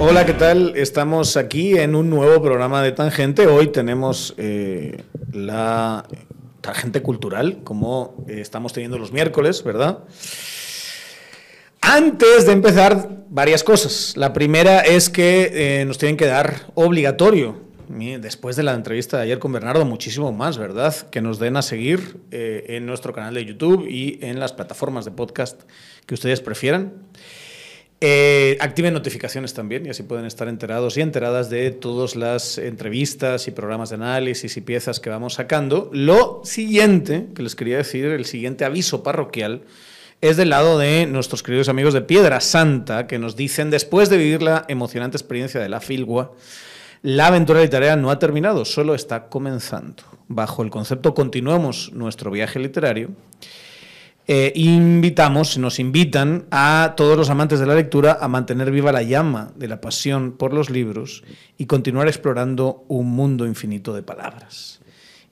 Hola, ¿qué tal? Estamos aquí en un nuevo programa de Tangente. Hoy tenemos eh, la Tangente Cultural, como eh, estamos teniendo los miércoles, ¿verdad? Antes de empezar, varias cosas. La primera es que eh, nos tienen que dar obligatorio, después de la entrevista de ayer con Bernardo, muchísimo más, ¿verdad? Que nos den a seguir en nuestro canal de YouTube y en las plataformas de podcast que ustedes prefieran. Eh, activen notificaciones también y así pueden estar enterados y enteradas de todas las entrevistas y programas de análisis y piezas que vamos sacando. Lo siguiente que les quería decir, el siguiente aviso parroquial, es del lado de nuestros queridos amigos de Piedra Santa, que nos dicen, después de vivir la emocionante experiencia de la Filgua, la aventura literaria no ha terminado, solo está comenzando. Bajo el concepto continuamos nuestro viaje literario, eh, invitamos, nos invitan a todos los amantes de la lectura a mantener viva la llama de la pasión por los libros y continuar explorando un mundo infinito de palabras.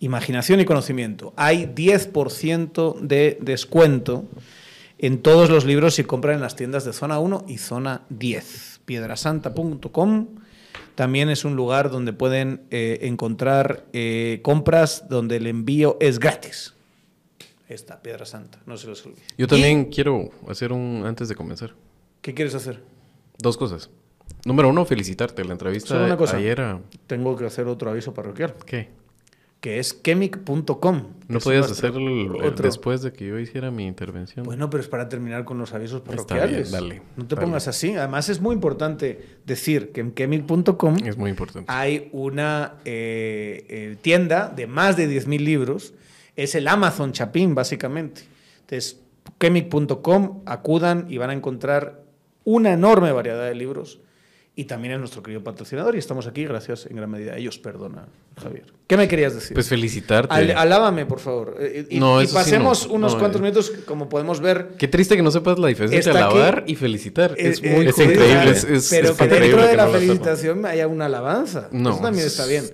Imaginación y conocimiento. Hay 10% de descuento en todos los libros si compran en las tiendas de zona 1 y zona 10. Piedrasanta.com también es un lugar donde pueden eh, encontrar eh, compras donde el envío es gratis esta Piedra Santa, no se los olvide. Yo también quiero hacer un, antes de comenzar. ¿Qué quieres hacer? Dos cosas. Número uno, felicitarte. La entrevista Solo una cosa. ayer Tengo que hacer otro aviso parroquial. ¿Qué? Que es chemic.com. ¿No podías hacerlo después de que yo hiciera mi intervención? Bueno, pero es para terminar con los avisos parroquiales. dale. No te pongas así. Además, es muy importante decir que en chemic.com es muy importante. hay una eh, eh, tienda de más de 10.000 libros es el Amazon Chapín, básicamente. Entonces, chemic.com, acudan y van a encontrar una enorme variedad de libros y también es nuestro querido patrocinador y estamos aquí gracias en gran medida a ellos. Perdona, Javier. ¿Qué me querías decir? Pues felicitarte. alábame, por favor. Eh, y, y pasemos unos cuantos eh. minutos, como podemos ver. Qué triste que no sepas la diferencia entre alabar y felicitar. Eh, es, muy, increíble. Es, pero que dentro de la felicitación haya una alabanza. No, Eso también está bien.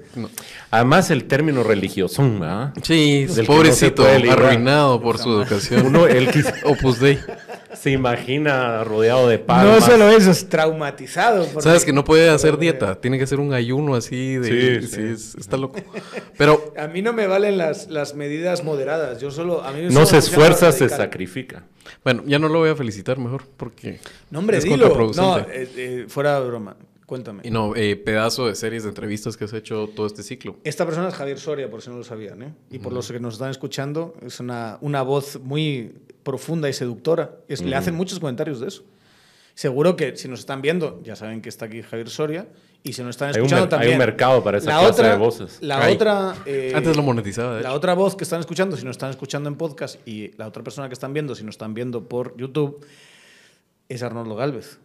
Además, el término religioso, ¿ah? Sí, pobrecito, arruinado por su educación. Uno, él Opus Dei se imagina rodeado de palmas. No solo eso, es traumatizado. Sabes que no puede hacer dieta, tiene que hacer un ayuno así de... Sí, sí. está loco. Pero... A mí no me valen las, las medidas moderadas, yo solo... A mí no se esfuerza, se sacrifica. Bueno, ya no lo voy a felicitar mejor porque... No, hombre, dilo. No, eh, eh, fuera de broma. Cuéntame. Y no, eh, pedazo de series de entrevistas que has hecho todo este ciclo. Esta persona es Javier Soria, por si no lo sabían, ¿eh? Y por los que nos están escuchando, es una, una voz muy profunda y seductora. Es, Le hacen muchos comentarios de eso. Seguro que si nos están viendo, ya saben que está aquí Javier Soria. Y si nos están escuchando también. Hay un mercado para esa la clase de voces. La otra. Eh, Antes lo monetizaba. La otra voz que están escuchando, si nos están escuchando en podcast, y la otra persona que están viendo, si nos están viendo por YouTube, es Arnoldo Galvez.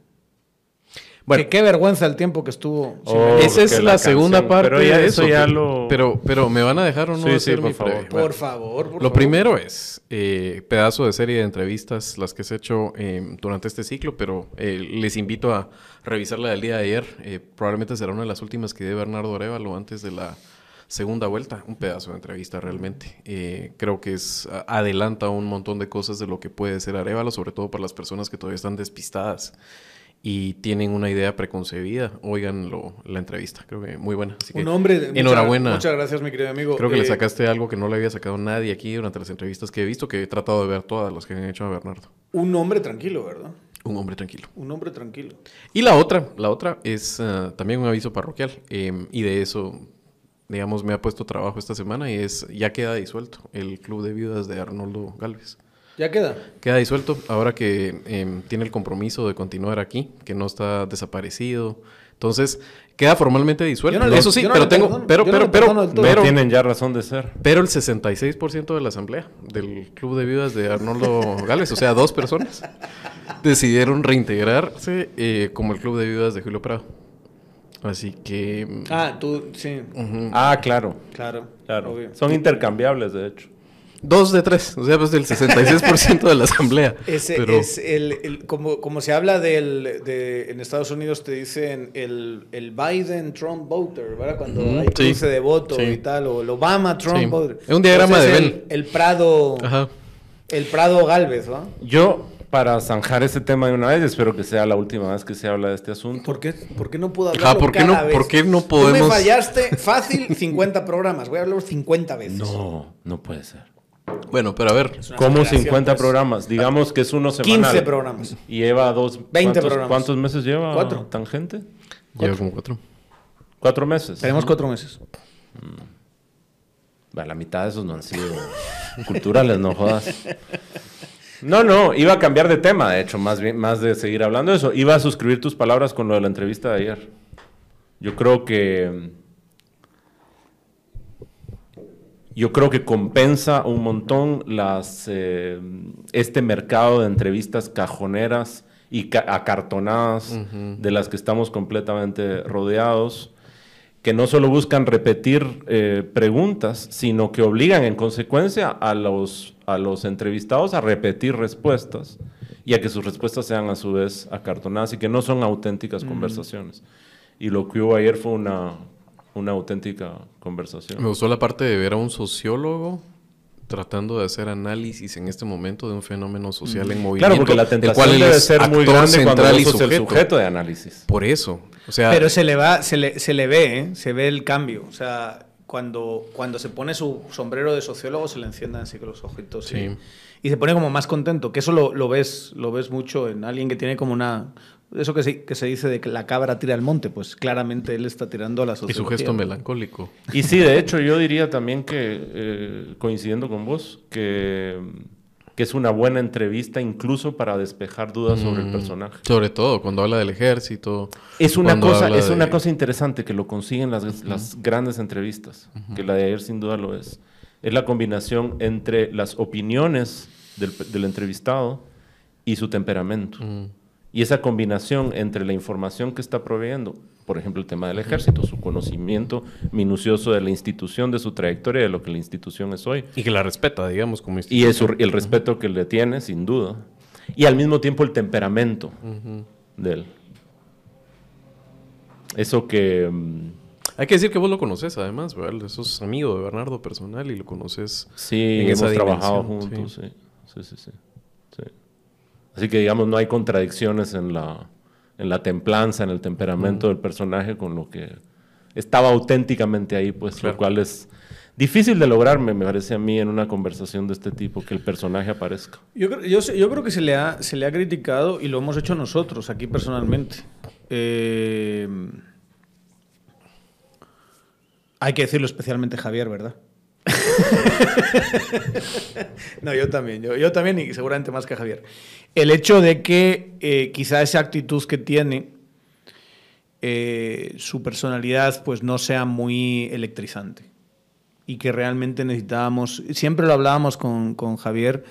Bueno, qué vergüenza el tiempo que estuvo. Oh, esa es la, segunda parte pero ya, eso. Ya lo... pero, pero, ¿me van a dejar o no sí, por, favor. por favor. lo primero es eh, pedazo de serie de entrevistas, las que se hecho eh, durante este ciclo, pero eh, les invito a revisar la del día de ayer. Eh, probablemente será una de las últimas que dé Bernardo Arevalo antes de la segunda vuelta. Un pedazo de entrevista realmente. creo que es adelanta un montón de cosas de lo que puede ser Arevalo, sobre todo para las personas que todavía están despistadas y tienen una idea preconcebida, oigan la entrevista. Creo que muy buena. un hombre. Enhorabuena. Muchas, gracias, mi querido amigo. Creo que le eh, sacaste algo que no le había sacado nadie aquí durante las entrevistas que he visto, que he tratado de ver todas las que han hecho a Bernardo. Un hombre tranquilo, ¿verdad? Un hombre tranquilo. Un hombre tranquilo. Y la otra, la otra es eh, también un aviso parroquial. Em, y de eso, digamos, me ha puesto trabajo esta semana y es, ya queda disuelto el Club de Viudas de Arnoldo Galvez. ¿Ya queda? Queda disuelto ahora que em, tiene el compromiso de continuar aquí, que no está desaparecido. Entonces, queda formalmente disuelto. Eso sí, pero tengo, pero, pero, pero, pero, tienen ya razón de ser. Pero el 66% de la asamblea del Club de Viudas de Arnoldo Gales, o sea, dos personas, decidieron reintegrarse eh, como el Club de Viudas de Julio Prado. Así que... Mm, ah, tú, sí. Ah, claro. Claro. Claro. Son intercambiables, de hecho. Dos de tres, o sea, pues del 66% de la asamblea. Ese es el, como, como se habla del, de, en Estados Unidos te dicen el, el Biden-Trump voter, ¿verdad? Cuando hay cruce de voto y tal, o el Obama-Trump voter. Es un diagrama de Bell. El, Prado... Ajá. El Prado Galvez, ¿no? Yo, para zanjar ese tema de una vez, espero que sea la última vez que se habla de este asunto. ¿Por qué, por qué no puedo Ajá, hablar ¿por qué cada no- vez? por qué no Tú podemos- me fallaste fácil 50 programas. Voy a hablar 50 veces. No, no puede ser. Bueno, pero a ver. ¿Cómo exageración, 50 pues. programas? Digamos que es uno semanal. 15 programas. Y lleva dos... 20 ¿cuántos, programas. ¿Cuántos meses lleva Cuatro. Tangente? Lleva como cuatro. Cuatro meses. Tenemos cuatro meses. Va, La mitad de esos no han sido culturales, no jodas. No, no, iba a cambiar de tema, de hecho, más bien, más de seguir hablando de eso. Iba a suscribir tus palabras con lo de la entrevista de ayer. Yo creo que. Yo creo que compensa un montón las eh, este mercado de entrevistas cajoneras y ca- acartonadas de las que estamos completamente rodeados que no solo buscan repetir eh, preguntas, sino que obligan en consecuencia a los, a los entrevistados a repetir respuestas y a que sus respuestas sean a su vez acartonadas y que no son auténticas conversaciones. Y lo que hubo ayer fue una, una auténtica conversación. Me gustó la parte de ver a un sociólogo tratando de hacer análisis en este momento de un fenómeno social en movimiento. Claro, porque la el tentación debe es ser muy grande cuando central vos el sujeto. de análisis. Por eso. O sea, Pero se le va, se le, se le ve, ¿eh? se ve el cambio. O sea, cuando, cuando se pone su sombrero de sociólogo se le enciendan así con los ojitos. Sí. Y, y se pone como más contento. Que eso lo, lo ves, lo ves mucho en alguien que tiene como una. Eso que se, que se dice de que la cabra tira al monte, pues claramente él está tirando a la y sociología. su gesto melancólico. Y sí, de hecho, yo diría también que, eh, coincidiendo con vos, que, que es una buena entrevista incluso para despejar dudas sobre el Mm, personaje. Sobre todo cuando habla del ejército. Es una, cosa, es de- una cosa interesante que lo consiguen las, las grandes entrevistas, que la de ayer sin duda lo es. Es la combinación entre las opiniones del, del entrevistado y su temperamento. Mm. Y esa combinación entre la información que está proveyendo, por ejemplo, el tema del ejército, su conocimiento minucioso de la institución, de su trayectoria, de lo que la institución es hoy, Y que la respeta, digamos, como y eso, el respeto que le tiene, sin duda, y al mismo tiempo el temperamento de él. Eso que... mm, Hay que decir que vos lo conoces, además, ¿verdad? Sos amigo de Bernardo personal y lo conoces. Sí, en hemos esa trabajado juntos, sí. Sí, sí, sí. Sí. Así que, digamos, no hay contradicciones en la, en la templanza, en el temperamento del personaje con lo que estaba auténticamente ahí, pues, Claro. lo cual es difícil de lograr, me parece a mí, en una conversación de este tipo, que el personaje aparezca. Yo creo que se le, ha, se le ha criticado y lo hemos hecho nosotros aquí personalmente. Eh, hay que decirlo especialmente Javier, ¿verdad? no, yo también, yo, yo también y seguramente más que Javier. El hecho de que eh, quizá esa actitud que tiene, eh, su personalidad pues no sea muy electrizante y que realmente necesitábamos, siempre lo hablábamos con, con Javier,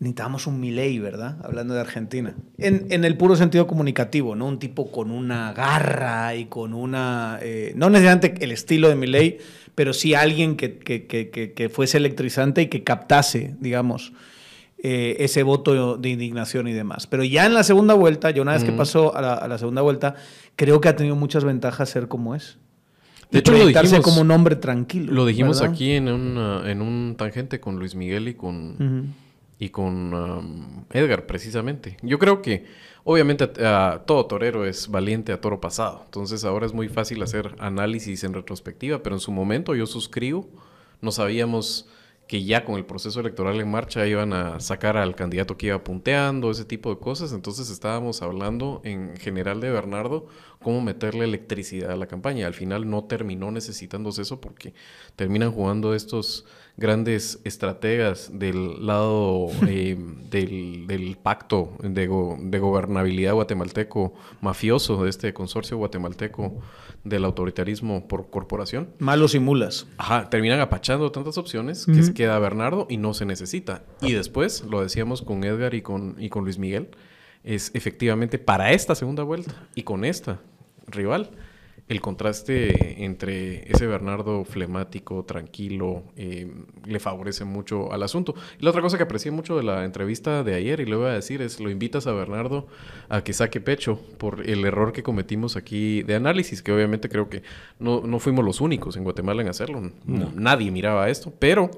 necesitábamos un Milei, ¿verdad? Hablando de Argentina. En, en el puro sentido comunicativo, ¿no? Un tipo con una garra y con una... eh, no necesariamente el estilo de Milei, pero sí alguien que, que, que, que- que fuese electrizante y que captase, digamos, eh, ese voto de indignación y demás. Pero ya en la segunda vuelta, ya una vez que pasó a la, a la segunda vuelta, creo que ha tenido muchas ventajas ser como es. De Y hecho, lo dijimos- como un hombre tranquilo. Lo dijimos ¿verdad? aquí en, una- en un tangente con Luis Miguel y con, Ujú. y con um, Edgar, precisamente. Yo creo que, obviamente, a- todo torero es valiente a toro pasado. Entonces, ahora es muy fácil hacer análisis en retrospectiva, pero en su momento yo suscribo. No sabíamos que ya con el proceso electoral en marcha iban a sacar al candidato que iba punteando, ese tipo de cosas. Entonces, estábamos hablando en general de Bernardo, cómo meterle electricidad a la campaña. Al final no terminó necesitándose eso porque terminan jugando estos grandes estrategas del lado eh, del, del pacto de, go- de gobernabilidad guatemalteco mafioso, de este consorcio guatemalteco del autoritarismo por corporación. Malos y mulas. Ajá, terminan apachando tantas opciones que se queda Bernardo y no se necesita. Y después, lo decíamos con Edgar y con, y con Luis Miguel, es efectivamente para esta segunda vuelta y con esta rival, el contraste entre ese Bernardo flemático, tranquilo, eh, le favorece mucho al asunto. Y la otra cosa que aprecié mucho de la entrevista de ayer, y le voy a decir, es lo invitas a Bernardo a que saque pecho por el error que cometimos aquí de análisis, que obviamente creo que no, no fuimos los únicos en Guatemala en hacerlo. Nadie miraba esto, pero...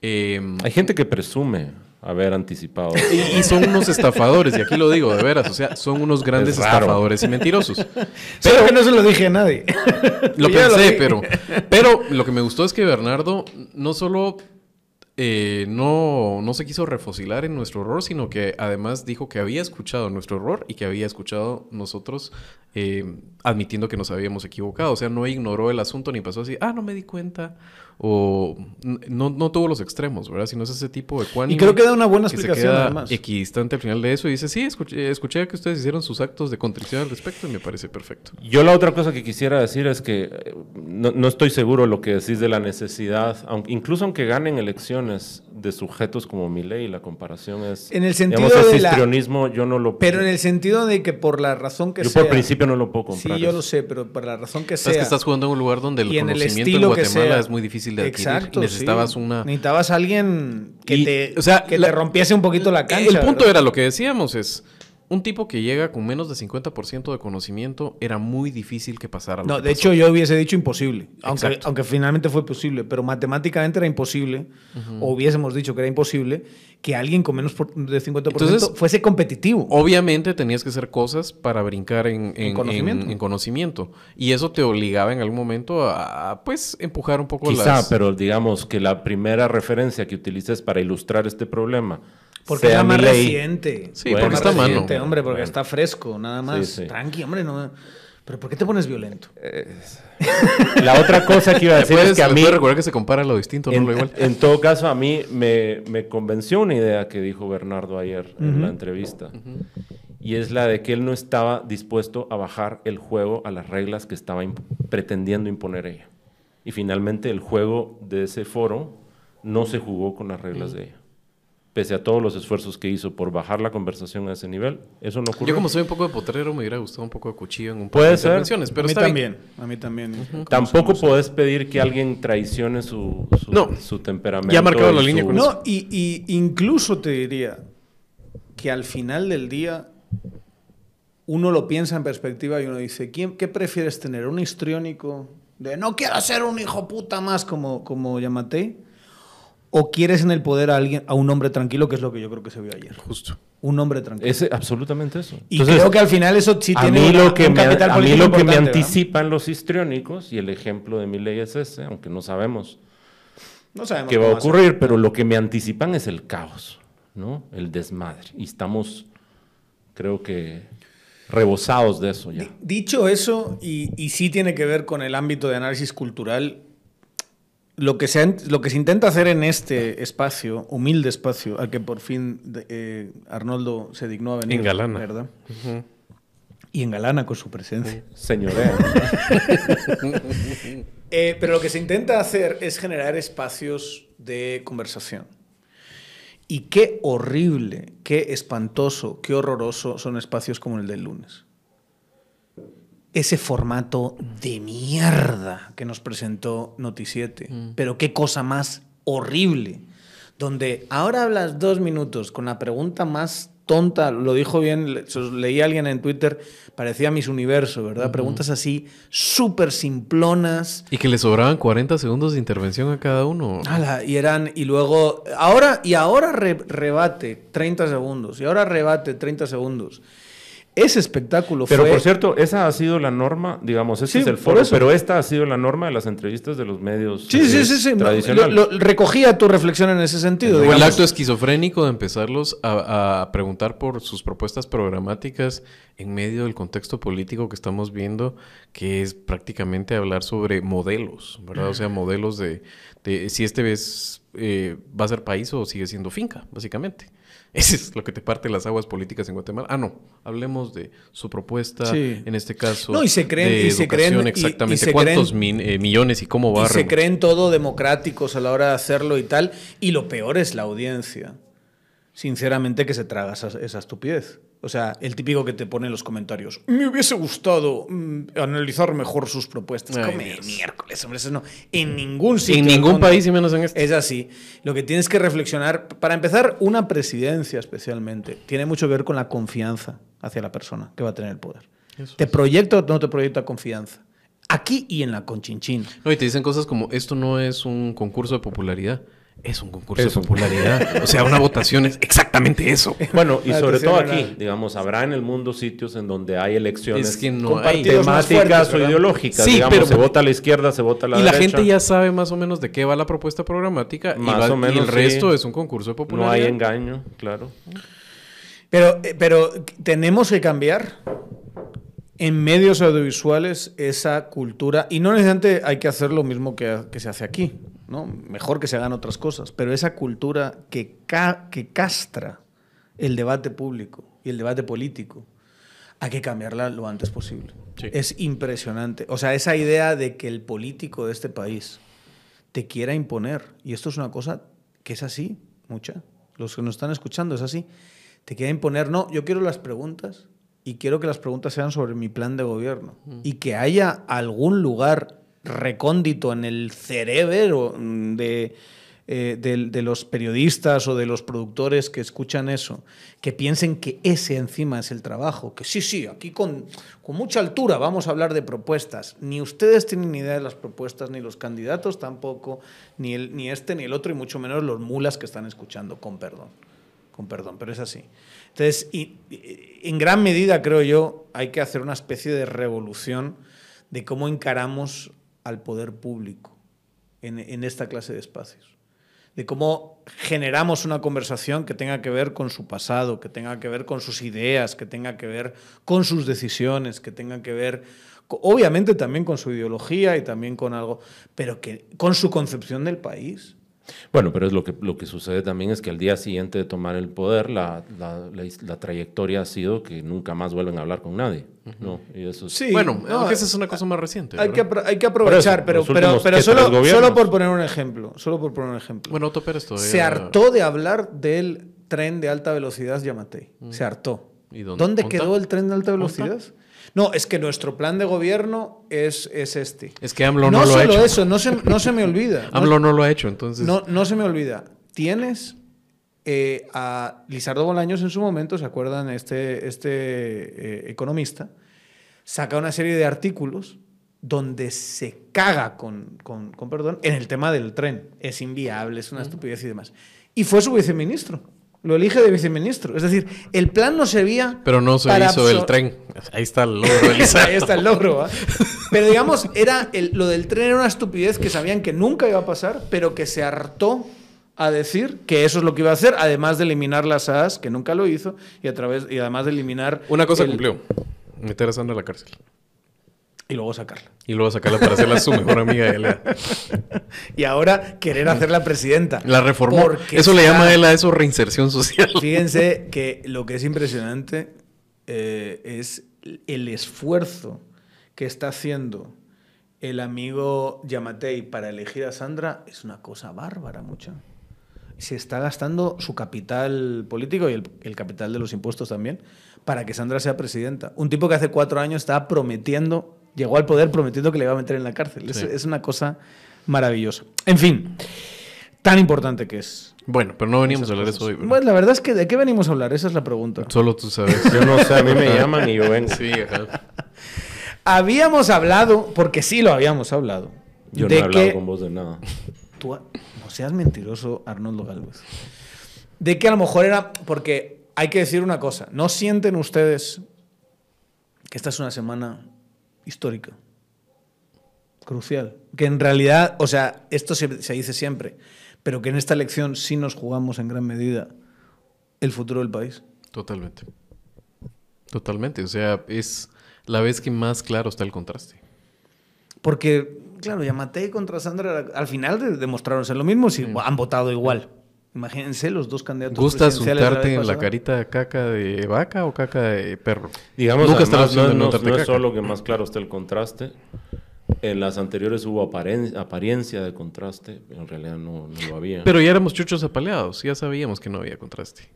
eh, Hay gente que presume haber anticipado. Y, y son unos estafadores, y aquí lo digo de veras, o sea, son unos grandes Es estafadores y mentirosos. Pero que no se lo dije a nadie. Lo pensé, dije. pero, pero lo que me gustó es que Bernardo no solo eh, no, no se quiso refocilar en nuestro error, sino que además dijo que había escuchado nuestro error y que había escuchado nosotros eh, admitiendo que nos habíamos equivocado. O sea, no ignoró el asunto ni pasó así, ah, no me di cuenta. O no, no tuvo los extremos, ¿verdad? Sino es ese tipo de Y cuánime creo que da una buena que se explicación, queda además. equidistante al final de eso y dice, sí, escuché, escuché que ustedes hicieron sus actos de contrición al respecto y me parece perfecto. Yo la otra cosa que quisiera decir es que eh, no, no estoy seguro lo que decís de la necesidad, aunque, incluso aunque ganen elecciones de sujetos como Milei, la comparación es... En el sentido digamos, de la- histrionismo yo no lo... Pero en el sentido de que por la razón que yo sea. por principio no lo puedo comprar. Sí, yo eso. lo sé, pero por la razón que Es sea. que estás jugando en un lugar donde el y en el conocimiento en estilo que Guatemala sea. es muy difícil de adquirir. Exacto, necesitabas sí. una... Necesitabas alguien que, Y, te, o sea, que la- te rompiese un poquito la cancha. El punto ¿verdad? era lo que decíamos es... Un tipo que llega con menos de 50% de conocimiento era muy difícil que pasara. lo No, que de pasó. hecho yo hubiese dicho imposible, aunque, aunque finalmente fue posible, pero matemáticamente era imposible, o hubiésemos dicho que era imposible, que alguien con menos de 50% Entonces, fuese competitivo. Obviamente tenías que hacer cosas para brincar en, en- En conocimiento. en- en conocimiento. Y eso te obligaba en algún momento a, a, pues, empujar un poco Quizá, las... pero digamos que la primera referencia que utilices para ilustrar este problema Porque sea era más reciente. Sí, Bueno, porque está a mano. reciente, hombre, porque Bueno. está fresco, nada más. Sí, sí. Tranqui, hombre, no. Pero ¿por qué te pones violento? La otra cosa que iba a decir Puedes, es que a mí, puedes recordar que se compara lo distinto, no en, lo igual. en todo caso, a mí me, me convenció una idea que dijo Bernardo ayer en la entrevista. Y es la de que él no estaba dispuesto a bajar el juego a las reglas que estaba imp- pretendiendo imponer ella. Y finalmente el juego de ese foro no se jugó con las reglas de ella. Pese a todos los esfuerzos que hizo por bajar la conversación a ese nivel, eso no ocurrió. Yo como soy un poco de potrero me hubiera gustado un poco de cuchillo en un par Puede de ser. intervenciones, pero a mí está bien. también, a mí también. Tampoco podés pedir que alguien traicione su, su, No. su temperamento. Ya ha marcado y la línea con No, y, y incluso te diría que al final del día uno lo piensa en perspectiva y uno dice, ¿quién, ¿qué prefieres tener? ¿Un histriónico de no quiero ser un hijo puta más como, como Yamatei? ¿O quieres en el poder a alguien, a un hombre tranquilo, que es lo que yo creo que se vio ayer? Justo. Un hombre tranquilo. Es absolutamente eso. y creo que al final eso sí tiene mí una- lo que un me, capital a mí lo que me anticipan los histriónicos, y el ejemplo de mi ley es ese, aunque no sabemos No sabemos qué va a ocurrir, pero lo que me anticipan es el caos, ¿no? El desmadre. Y estamos, creo que, rebosados de eso ya. Di- Dicho eso, y, y sí tiene que ver con el ámbito de análisis cultural, lo que, se, lo que se intenta hacer en este espacio, humilde espacio, al que por fin eh, Arnoldo se dignó a venir. Engalana. ¿verdad? Y engalana con su presencia. Señorea. Eh, pero lo que se intenta hacer es generar espacios de conversación. Y qué horrible, qué espantoso, qué horroroso son espacios como el del lunes. Ese formato de mierda que nos presentó Noticiete. Pero qué cosa más horrible. Donde ahora hablas dos minutos con la pregunta más tonta, lo dijo bien, leí a alguien en Twitter, parecía Miss Universo, ¿verdad? Preguntas así súper simplonas. Y que le sobraban 40 segundos de intervención a cada uno. Ala, y eran, y luego, ahora, y ahora re- rebate 30 segundos, y ahora rebate 30 segundos. Ese espectáculo Pero fue... por cierto, esa ha sido la norma, digamos, ese Sí, es el foro, pero esta ha sido la norma de las entrevistas de los medios Sí, eh, sí, sí, sí. no, tradicionales. lo- lo- recogía tu reflexión en ese sentido. O el acto esquizofrénico de empezarlos a, a preguntar por sus propuestas programáticas en medio del contexto político que estamos viendo, que es prácticamente hablar sobre modelos, ¿verdad? O sea, modelos de, de si este vez eh, va a ser país o sigue siendo finca, básicamente. Eso es lo que te parte las aguas políticas en Guatemala. Ah, no, hablemos de su propuesta, Sí. en este caso. No, y se creen- de y se creen- educación, y- y exactamente. se ¿Cuántos creen- min- eh, millones y cómo va Y se creen todo democráticos a la hora de hacerlo y tal. Y lo peor es la audiencia. Sinceramente que se traga esa, esa estupidez. O sea, el típico que te pone en los comentarios. Me hubiese gustado mm, analizar mejor sus propuestas. Ay, Come Dios. miércoles, hombre, eso no. En ningún sitio. En ningún país y menos en este. Es así. Lo que tienes que reflexionar, para empezar, una presidencia especialmente, tiene mucho que ver con la confianza hacia la persona que va a tener el poder. Eso ¿Te proyecta o no te proyecta confianza? Aquí y en la conchinchina. No, y te dicen cosas como, esto no es un concurso de popularidad, es un concurso de popularidad. o sea, una votación es exactamente eso. Bueno, y sobre todo aquí, digamos, habrá en el mundo sitios en donde hay elecciones Es que no hay. temáticas fuertes, o ideológicas. Sí, digamos, pero- se vota a la izquierda, se vota a la y la derecha. gente ya sabe más o menos de qué va la propuesta programática y, Más va- o menos, y el sí. resto es un concurso de No popularidad. hay engaño, claro. Pero, eh, pero tenemos que cambiar en medios audiovisuales esa cultura, y no necesariamente hay que hacer lo mismo que, que se hace aquí, ¿no? Mejor que se hagan otras cosas, pero esa cultura que, ca- que castra el debate público y el debate político, hay que cambiarla lo antes posible. Sí. Es impresionante. O sea, esa idea de que el político de este país te quiera imponer, y esto es una cosa que es así, mucha, los que nos están escuchando es así, te quiera imponer, no, yo quiero las preguntas y quiero que las preguntas sean sobre mi plan de gobierno y que haya algún lugar recóndito en el cerebro mm, de, eh, de, de los periodistas o de los productores que escuchan eso, que piensen que ese encima es el trabajo, que sí, sí, aquí con, con mucha altura vamos a hablar de propuestas. Ni ustedes tienen ni idea de las propuestas, ni los candidatos tampoco, ni, el, ni este ni el otro, y mucho menos los mulas que están escuchando, con perdón. Con perdón, pero es así. Entonces, y- y- en gran medida, creo yo, hay que hacer una especie de revolución de cómo encaramos al poder público en, esta clase de espacios. De cómo generamos una conversación que tenga que ver con su pasado, que tenga que ver con sus ideas, que tenga que ver con sus decisiones, que tenga que ver, obviamente también con su ideología y también con algo, pero que con su concepción del país. Bueno, pero es lo que, lo que sucede también es que al día siguiente de tomar el poder, la, la- la trayectoria ha sido que nunca más vuelven a hablar con nadie. ¿no? Y eso es- Sí, Bueno, no, aunque esa es una cosa más reciente. Hay que, hay que aprovechar, eso, pero, pero, pero ¿qué, solo, solo por poner un ejemplo. Solo por poner un ejemplo. Bueno, Otto Pérez todavía... se hartó de hablar del tren de alta velocidad Yamatei. Se hartó. ¿Y dónde? quedó el tren de alta ¿Onta? No, es que nuestro plan de gobierno es, es este. Es que AMLO no, lo ha solo hecho. eso, no se, no se me olvida. No- AMLO no lo ha hecho, entonces... no, no se me olvida. Tienes eh, a Lizardo Bolaños en su momento, ¿se acuerdan? Este, este eh, economista, saca una serie de artículos donde se caga, con, con- con perdón, en el tema del tren. Es inviable, es una estupidez y demás. Y fue su viceministro. Lo elige de viceministro. Es decir, el plan no servía. Pero no se para hizo el tren. Ahí está el logro. Ahí está el logro. Pero digamos, era el- lo del tren era una estupidez que sabían que nunca iba a pasar, pero que se hartó a decir que eso es lo que iba a hacer, además de eliminar las AS, que nunca lo hizo, y, a través, y además de eliminar... Una cosa el- cumplió. Meter a Sandra a la cárcel. Y luego sacarla. Y luego sacarla para hacerla su mejor amiga. de Elea. Y ahora querer hacerla presidenta. La reformó. Porque Eso le llama él a eso reinserción social. Fíjense que lo que es impresionante eh, es el esfuerzo que está haciendo el amigo Yamatei para elegir a Sandra. Es una cosa bárbara, mucha. Se está gastando su capital político y el, el capital de los impuestos también para que Sandra sea presidenta. Un tipo que hace cuatro años estaba prometiendo, llegó al poder prometiendo que le iba a meter en la cárcel. Es, Sí. es una cosa maravillosa. En fin, tan importante que es. Bueno, pero no veníamos a hablar de eso hoy. ¿verdad? Bueno, la verdad es que ¿de qué venimos a hablar? Esa es la pregunta. Solo tú sabes. Yo no sé, a mí me llaman y yo vengo. Sí, ajá. Habíamos hablado, porque sí lo habíamos hablado, Yo no de he hablado que con vos de nada. tú, no seas mentiroso, Arnoldo Galvez, de que a lo mejor era, porque hay que decir una cosa, ¿no sienten ustedes que esta es una semana histórica, crucial? Que en realidad, o sea, esto se, se dice siempre, pero que en esta elección sí nos jugamos en gran medida el futuro del país. Totalmente. Totalmente. O sea, es la vez que más claro está el contraste. Porque, claro, Yamatei contra Sandra al final de- demostraron ser lo mismo si han votado igual. Imagínense los dos candidatos ¿Gusta untarte en la carita caca de vaca o caca de perro? Digamos, Nunca además, no, de no no- es solo que más claro está el contraste. En las anteriores hubo aparen- apariencia de contraste, en realidad no, no lo había. Pero ya éramos chuchos apaleados, ya sabíamos que no había contraste.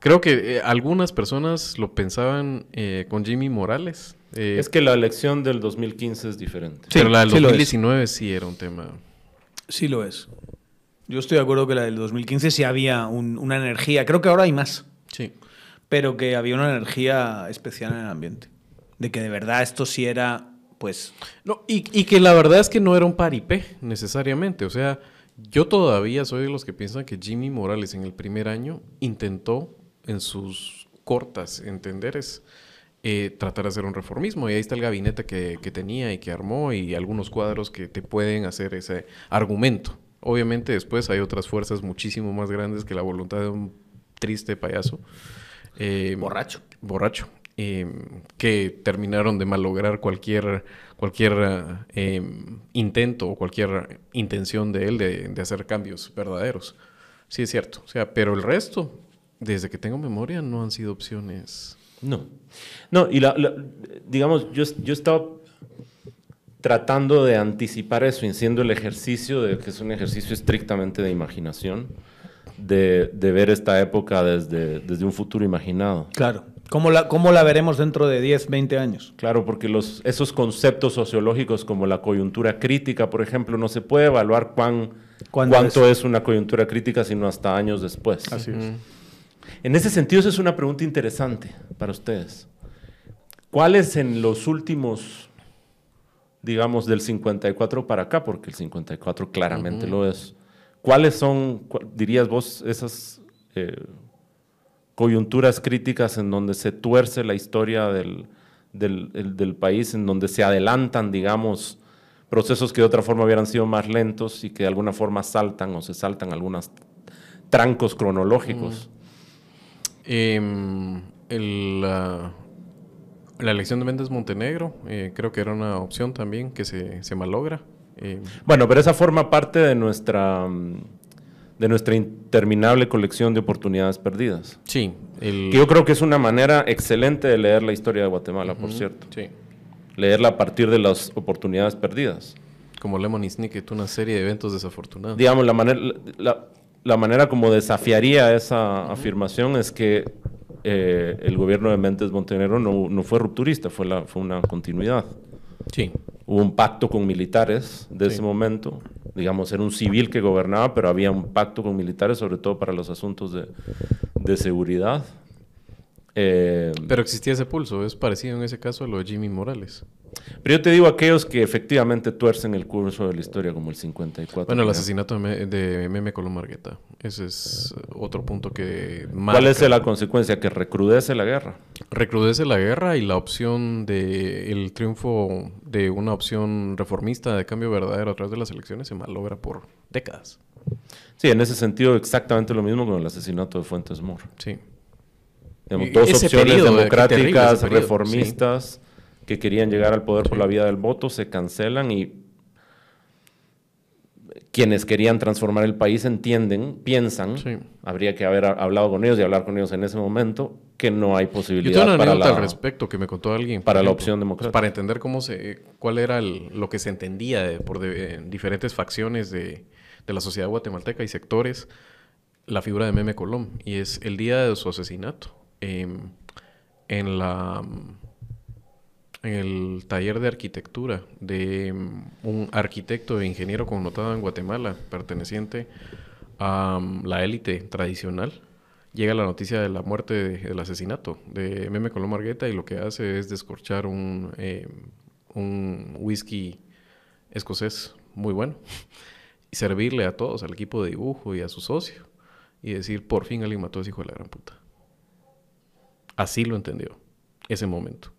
Creo que eh, algunas personas lo pensaban eh, con Jimmy Morales. eh, es que la elección del 2015 es diferente. Sí, pero la del sí lo es. 2019 sí era un tema. Sí lo es. Yo estoy de acuerdo que la del 2015 sí había un- una energía, creo que ahora hay más, Sí. pero que había una energía especial en el ambiente. De que de verdad esto sí era, pues, No, y, y que la verdad es que no era un paripé necesariamente. O sea, Yo todavía soy de los que piensan que Jimmy Morales en el primer año intentó en sus cortas entenderes eh, tratar de hacer un reformismo. Y ahí está el gabinete que, que, tenía y que armó y algunos cuadros que te pueden hacer ese argumento. Obviamente después hay otras fuerzas muchísimo más grandes que la voluntad de un triste payaso. Eh, borracho. Borracho. Eh, que terminaron de malograr cualquier, cualquier eh, intento o cualquier intención de él de, de, hacer cambios verdaderos. Sí, es cierto. O sea, pero el resto, desde que tengo memoria, no han sido opciones. No. No, y la, la, digamos, yo, yo estaba tratando de anticipar eso, haciendo el ejercicio de que es un ejercicio estrictamente de imaginación, de, de ver esta época desde, desde un futuro imaginado. Claro. ¿Cómo la, ¿Cómo la veremos dentro de 10, 20 años? Claro, porque los, esos conceptos sociológicos como la coyuntura crítica, por ejemplo, no se puede evaluar cuán, cuánto es? es? una coyuntura crítica sino hasta años después. Así es. En ese sentido, esa es una pregunta interesante para ustedes. ¿Cuáles en los últimos, digamos, del 54 para acá, porque el 54 claramente uh -huh. lo es, cuáles son, dirías vos, esas... Eh, coyunturas críticas en donde se tuerce la historia del, del, el, del, país, en donde se adelantan, digamos, procesos que de otra forma hubieran sido más lentos y que de alguna forma saltan o se saltan algunos trancos cronológicos. Mm. Eh, el, la, la, elección de Méndez Montenegro eh, creo que era una opción también que se, se malogra. Eh. Bueno, pero esa forma parte de nuestra de nuestra interminable colección de oportunidades perdidas. Sí. El... Que yo creo que es una manera excelente de leer la historia de Guatemala, uh -huh, por cierto. Sí. Leerla a partir de las oportunidades perdidas. Como Lemony Snicket, una serie de eventos desafortunados. Digamos, la manera, la, la manera como desafiaría esa uh -huh. afirmación es que eh, el gobierno de Méndez Montenegro no, no fue rupturista, fue, la, fue una continuidad. Sí. Hubo un pacto con militares de sí. ese momento, digamos, era un civil que gobernaba, pero había un pacto con militares, sobre todo para los asuntos de, de seguridad. Eh, pero existía ese pulso, es parecido en ese caso a lo de Jimmy Morales. Pero yo te digo aquellos que efectivamente tuercen el curso de la historia, como el 54. Bueno, el asesinato de, de Meme Colón Margueta. Ese es otro punto que marca. ¿Cuál es la consecuencia? Que recrudece la guerra. Recrudece la guerra y la opción de el triunfo de una opción reformista de cambio verdadero a través de las elecciones se malogra por décadas. Sí, en ese sentido exactamente lo mismo con el asesinato de Fuentes Moore. Sí. Digamos, dos ese opciones periodo, democráticas, reformistas, sí. que querían llegar al poder sí. por la vía del voto, se cancelan y quienes querían transformar el país entienden, piensan, sí. habría que haber hablado con ellos y hablar con ellos en ese momento, que no hay posibilidad Yo tengo una para la, al respecto que me contó alguien. Para ejemplo, la opción democrática. Pues para entender cómo se, cuál era el, lo que se entendía de, por de, diferentes facciones de, de la sociedad guatemalteca y sectores, la figura de Meme Colón. Y es el día de su asesinato eh, en la en el taller de arquitectura de un arquitecto e ingeniero connotado en Guatemala, perteneciente a um, la élite tradicional, llega la noticia de la muerte, de, del asesinato de Meme Colón Margueta y lo que hace es descorchar un, eh, un whisky escocés muy bueno y servirle a todos, al equipo de dibujo y a su socio y decir, por fin alguien mató a ese hijo de la gran puta. Así lo entendió ese momento.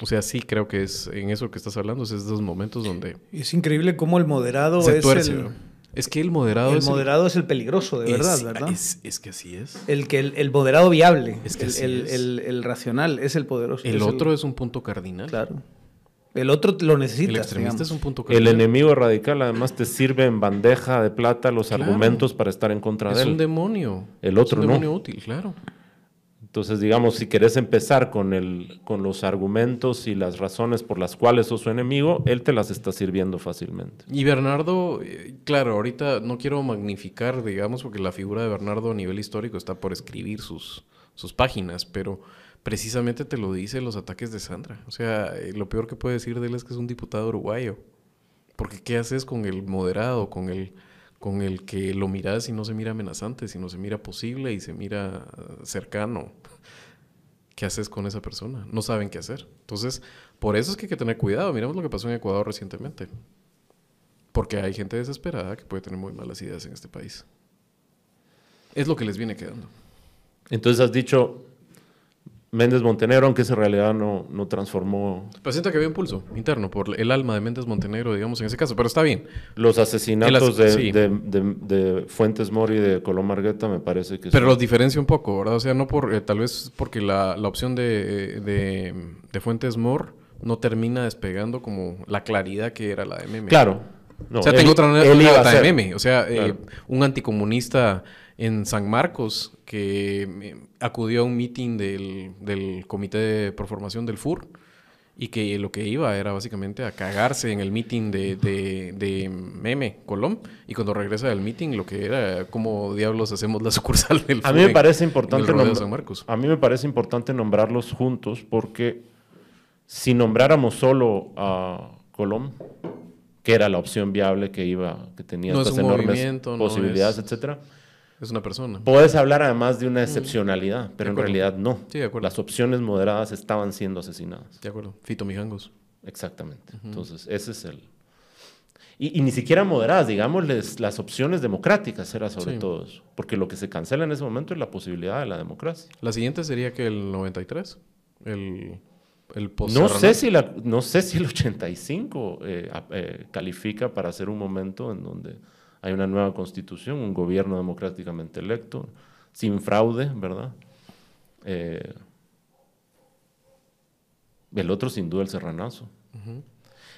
O sea, sí creo que es en eso que estás hablando, es esos momentos donde... Es increíble cómo el moderado se es tuerce, el... ¿no? Es que el moderado el es moderado el... es el peligroso, de verdad, es, ¿verdad? Es, es, que así es. El que el, el moderado viable, es que el, es. el, el, racional es el poderoso. El otro es un punto cardinal. Claro. El otro lo necesita. El extremista digamos. es un punto cardinal. El enemigo radical además te sirve en bandeja de plata los claro. argumentos para estar en contra es de él. Es un demonio. El otro es un demonio no. útil, claro. Entonces, digamos, si querés empezar con, el, con los argumentos y las razones por las cuales sos su enemigo, él te las está sirviendo fácilmente. Y Bernardo, eh, claro, ahorita no quiero magnificar, digamos, porque la figura de Bernardo a nivel histórico está por escribir sus, sus páginas, pero precisamente te lo dice los ataques de Sandra. O sea, eh, lo peor que puede decir de él es que es un diputado uruguayo. Porque ¿qué haces con el moderado, con el con el que lo miras y no se mira amenazante, sino se mira posible y se mira cercano. ¿Qué haces con esa persona? No saben qué hacer. Entonces, por eso es que hay que tener cuidado. Miramos lo que pasó en Ecuador recientemente. Porque hay gente desesperada que puede tener muy malas ideas en este país. Es lo que les viene quedando. Entonces has dicho Méndez Montenegro, aunque esa realidad no, no transformó. Pero siento que había un pulso interno por el alma de Méndez Montenegro, digamos, en ese caso, pero está bien. Los asesinatos as- de, sí. de- de- de Fuentes Mori y de Colón Margueta me parece que Pero son- los diferencia un poco, ¿verdad? O sea, no por, eh, tal vez porque la, la opción de, de, de Fuentes Mor no termina despegando como la claridad que era la de Meme. Claro. No, o sea, él- tengo otra él iba a anécdota de ser. meme. O sea, eh, un anticomunista en San Marcos que acudió a un meeting del, del Comité de por Formación del FUR y que lo que iba era básicamente a cagarse en el meeting de, de, de Meme Colón y cuando regresa del meeting lo que era cómo diablos hacemos la sucursal del A mí me parece importante. A mí me parece importante nombrarlos juntos porque si nombráramos solo a Colón, que era la opción viable que iba, que tenía No es estas enormes movimiento, no posibilidades, es- etcétera, Es una persona. puedes hablar además de una excepcionalidad, pero en Mm. realidad no. Sí, de acuerdo. Las opciones moderadas estaban siendo asesinadas. De acuerdo. Fito Mijangos. Exactamente. Entonces, ese es el... Y, y ni siquiera moderadas, digámosles, las opciones democráticas era sobre Sí. todo eso. Porque lo que se cancela en ese momento es la posibilidad de la democracia. La siguiente sería que el 93. El, el post No sé, si la, no sé si el 85 eh, eh, califica para ser un momento en donde hay una nueva constitución, un gobierno democráticamente electo, sin fraude, ¿verdad? Eh, el otro sin duda el serranazo.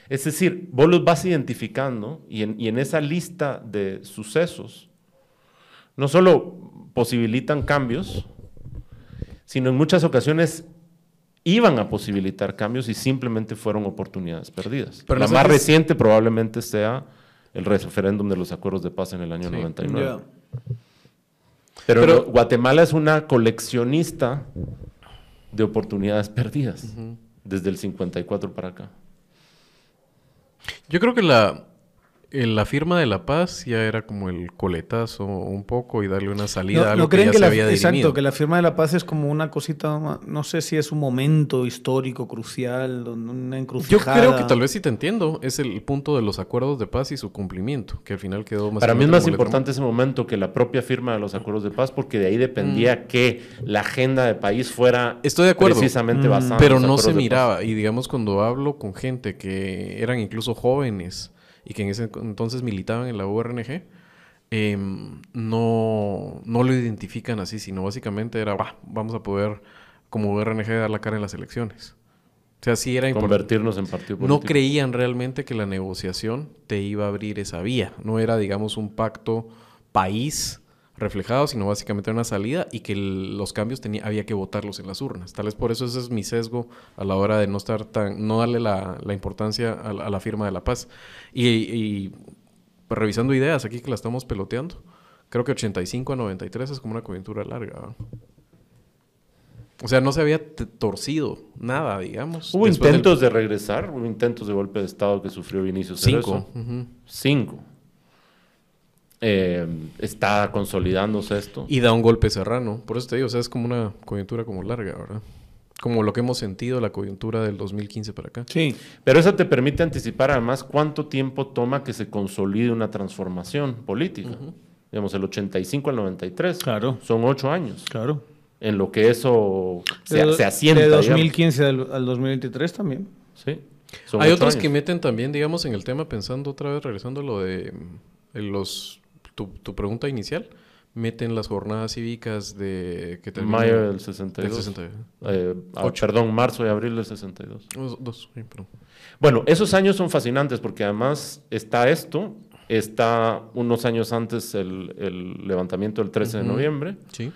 Es decir, vos los vas identificando y en, y en esa lista de sucesos no solo posibilitan cambios, sino en muchas ocasiones iban a posibilitar cambios y simplemente fueron oportunidades perdidas. Pero la no más reciente probablemente sea el referéndum de los acuerdos de paz en el año Sí. 99. Ya. Pero, Pero- no, Guatemala es una coleccionista de oportunidades perdidas desde el 54 para acá. Yo creo que la, la firma de la paz ya era como el coletazo un poco y darle una salida No, a no lo que creen ya que se la, había dirimido. exacto, que la firma de la paz es como una cosita, no sé si es un momento histórico crucial, una Yo encrucijada. creo que tal vez sí te entiendo. Es el punto de los acuerdos de paz y su cumplimiento, que al final quedó más Para mí es más importante ese momento que la propia firma de los acuerdos de paz, porque de ahí dependía que la agenda de país fuera Mm. Estoy de acuerdo. precisamente Mm, basada en Pero los no se miraba. Y digamos, cuando hablo con gente que eran incluso jóvenes y que en ese entonces militaban en la URNG, em, no, no lo identifican así, sino básicamente era, "Bah, vamos a poder como URNG dar la cara en las elecciones. O sea, sí era importante. Convertirnos en partido No político. creían realmente que la negociación te iba a abrir esa vía. No era, digamos, un pacto país reflejado, sino básicamente una salida y que el- los cambios tenía, había que votarlos en las urnas. Tal vez por eso ese es mi sesgo a la hora de no estar tan, no darle la, la importancia a la, a la firma de la paz. Y, y, revisando ideas aquí que la estamos peloteando, creo que 85 a 93 es como una coyuntura larga. O sea, no se había torcido nada, digamos. Hubo del- intentos de regresar, hubo intentos de golpe de Estado que sufrió Vinicio Cinco. Cerezo. Cinco. Eh, está consolidándose esto. Y da un golpe serrano. Por eso te digo, o sea, es como una coyuntura como larga, ¿verdad? Como lo que hemos sentido la coyuntura del 2015 para acá. Sí, Pero eso te permite anticipar además cuánto tiempo toma que se consolide una transformación política. Digamos, el 85 al 93. Claro. Son ocho años. claro. En lo que eso se, de, se asienta. De digamos. 2015 al, al 2023 también. Sí. Son Hay otros años. que meten también, digamos, en el tema, pensando otra vez, regresando a lo de en los tu, tu pregunta inicial, meten las jornadas cívicas de que Mayo del 62. del 62. Eh, ah, perdón, marzo y abril del 62. Dos, dos, sí. Bueno, esos años son fascinantes porque además está esto, está unos años antes el, el levantamiento del 13 de noviembre, Sí.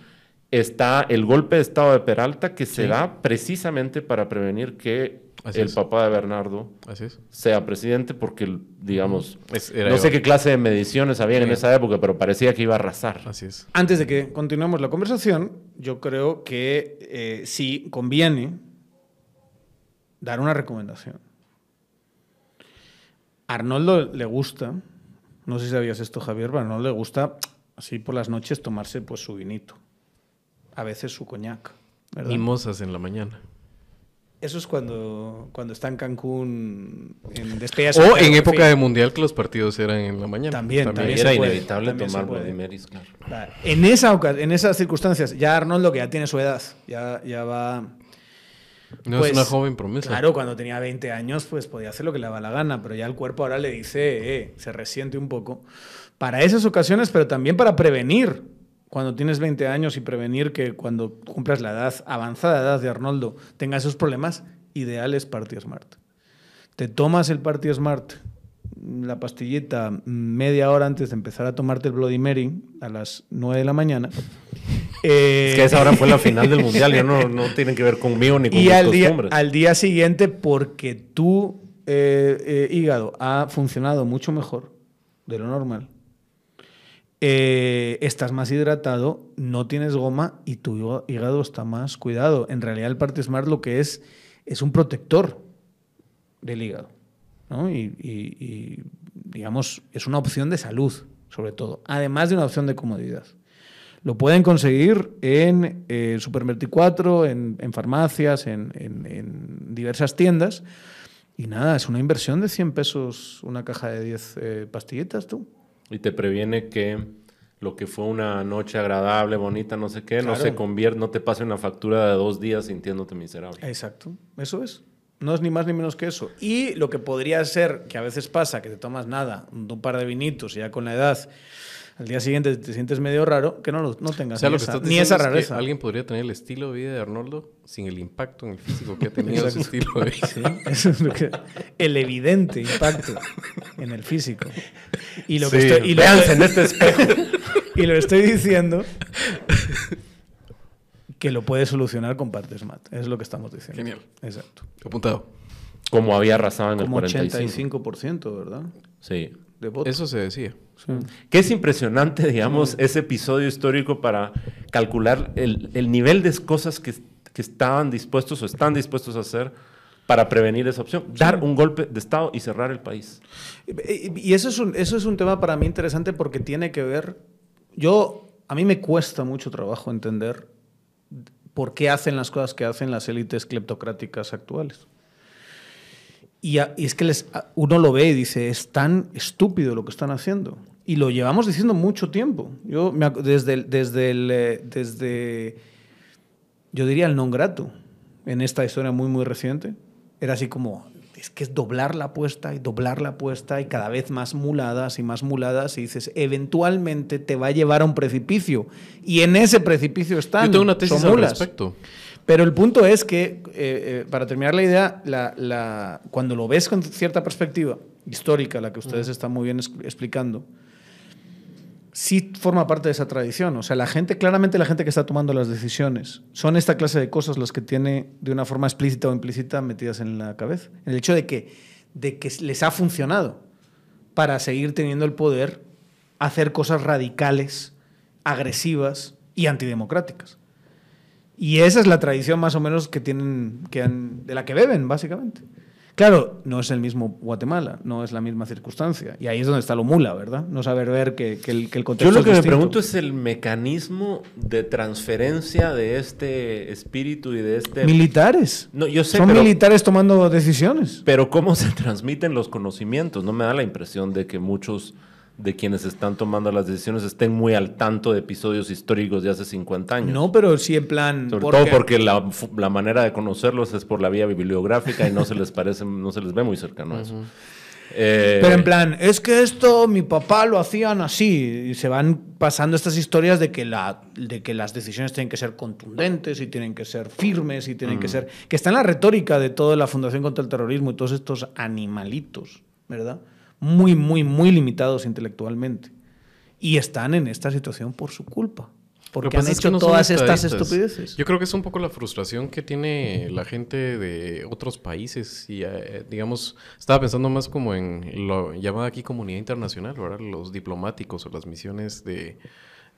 está el golpe de estado de Peralta que se da precisamente para prevenir que Así el es. papá de Bernardo Así es. sea presidente porque, digamos, Es- no sé qué clase de mediciones había en esa época, pero parecía que iba a arrasar. Así es. Antes de que continuemos la conversación, yo creo que eh, sí conviene dar una recomendación. A Arnoldo le gusta, no sé si sabías esto, Javier, pero a Arnoldo le gusta así por las noches tomarse pues su vinito, a veces su coñac, ¿verdad? Mimosas en la mañana. Eso es cuando, cuando está en Cancún en despedida. O en época de mundial que los partidos eran en la mañana. También, también, era se puede, inevitable también tomar. Vladimiris, claro. Claro. En, esa, en esas circunstancias, ya Arnoldo, que ya tiene su edad, ya, ya va... No Pues, es una joven promesa. Claro, cuando tenía 20 años, pues podía hacer lo que le daba la gana, pero ya el cuerpo ahora le dice, eh, se resiente un poco. Para esas ocasiones, pero también para prevenir, cuando tienes 20 años y prevenir que cuando cumplas la edad, avanzada edad de Arnoldo, tenga esos problemas, ideal es Party Smart. Te tomas el Party Smart, la pastillita, media hora antes de empezar a tomarte el Bloody Mary, a las 9 de la mañana. Eh, Es que esa hora fue la final del mundial, ya no, no tienen que ver conmigo ni con y al día, al día siguiente, porque tu eh, eh, hígado ha funcionado mucho mejor de lo normal, eh, estás más hidratado, no tienes goma y tu hígado- está más cuidado. En realidad, el Party Smart lo que es es un protector del hígado. Y, y- y, digamos, es una opción de salud, sobre todo, además de una opción de comodidad. Lo pueden conseguir en eh, Super 24, en, farmacias, en diversas tiendas. Y nada, es una inversión de 100 pesos una caja de 10 eh, pastillitas, tú. Y te previene que lo que fue una noche agradable, bonita, no sé qué, no se convierte, no te pase una factura de dos días sintiéndote miserable. Exacto, eso es. No es ni más ni menos que eso. Y lo que podría ser, que a veces pasa, que te tomas nada, un par de vinitos y ya con la edad, al día siguiente te sientes medio raro, que no, lo- no O tengas sea, ni, lo que esa, ni es que rareza. alguien podría tener el estilo de vida de Arnoldo sin el impacto en el físico que ha tenido ese estilo de vida. Sí, eso es lo que- el evidente impacto en el físico. Y lo que Sí, estoy, y lo Véanse que- en este espejo. y lo estoy diciendo que lo puede solucionar con partes mat. Es lo que estamos diciendo. Genial. Exacto. Apuntado. Como había arrasado en el Como 45. 85%, ¿verdad? Sí. De. Eso se decía. Sí. Que es impresionante, digamos, ese episodio histórico para calcular el, el nivel de cosas que, que estaban dispuestos o están dispuestos a hacer para prevenir esa opción. Dar un golpe de Estado y cerrar el país. Y eso es, un, eso es un tema para mí interesante porque tiene que ver. Yo, a mí me cuesta mucho trabajo entender por qué hacen las cosas que hacen las élites cleptocráticas actuales. Y, a- y es que les, uno lo ve y dice, es tan estúpido lo que están haciendo. Y lo llevamos diciendo mucho tiempo. Yo, me desde, desde, el, eh, desde, yo diría el non grato, en esta historia muy, muy reciente, era así como, es que es doblar la apuesta y doblar la apuesta y cada vez más muladas y más muladas y dices, eventualmente te va a llevar a un precipicio. Y en ese precipicio están. Yo tengo una tesis al respecto. Pero el punto es que, eh, eh, para terminar la idea, la- la- cuando lo ves con cierta perspectiva histórica, la que ustedes están muy bien explicando, sí forma parte de esa tradición. O sea, la gente, claramente la gente que está tomando las decisiones, son esta clase de cosas las que tiene de una forma explícita o implícita metidas en la cabeza. El hecho de que, de que les ha funcionado para seguir teniendo el poder, hacer cosas radicales, agresivas y antidemocráticas. Y esa es la tradición más o menos que tienen, que han- de la que beben, básicamente. Claro, no es el mismo Guatemala, no es la misma circunstancia. Y ahí es donde está lo mula, ¿verdad? No saber ver que, que el, que el contexto Yo lo que es me pregunto es el mecanismo de transferencia de este espíritu y de este... Militares. no, yo sé, Son pero, militares tomando decisiones. pero ¿cómo se transmiten los conocimientos? No me da la impresión de que muchos de quienes están tomando las decisiones estén muy al tanto de episodios históricos de hace 50 años. No, pero sí en plan... Sobre todo porque la, la manera de conocerlos es por la vía bibliográfica y no se les parece, no se les ve muy cercano a eso. Eh, Pero en plan, es que esto mi papá lo hacían así. Y se van pasando estas historias de que, la, de que las decisiones tienen que ser contundentes y tienen que ser firmes y tienen que ser. que está en la retórica de toda la Fundación contra el Terrorismo y todos estos animalitos, ¿verdad? Muy, muy, muy limitados intelectualmente. Y están en esta situación por su culpa. Porque que han pasa es que hecho no todas estas estupideces. Yo creo que es un poco la frustración que tiene la gente de otros países. Y, eh, digamos, estaba pensando más como en lo llamada aquí comunidad internacional, ¿verdad? Los diplomáticos o las misiones de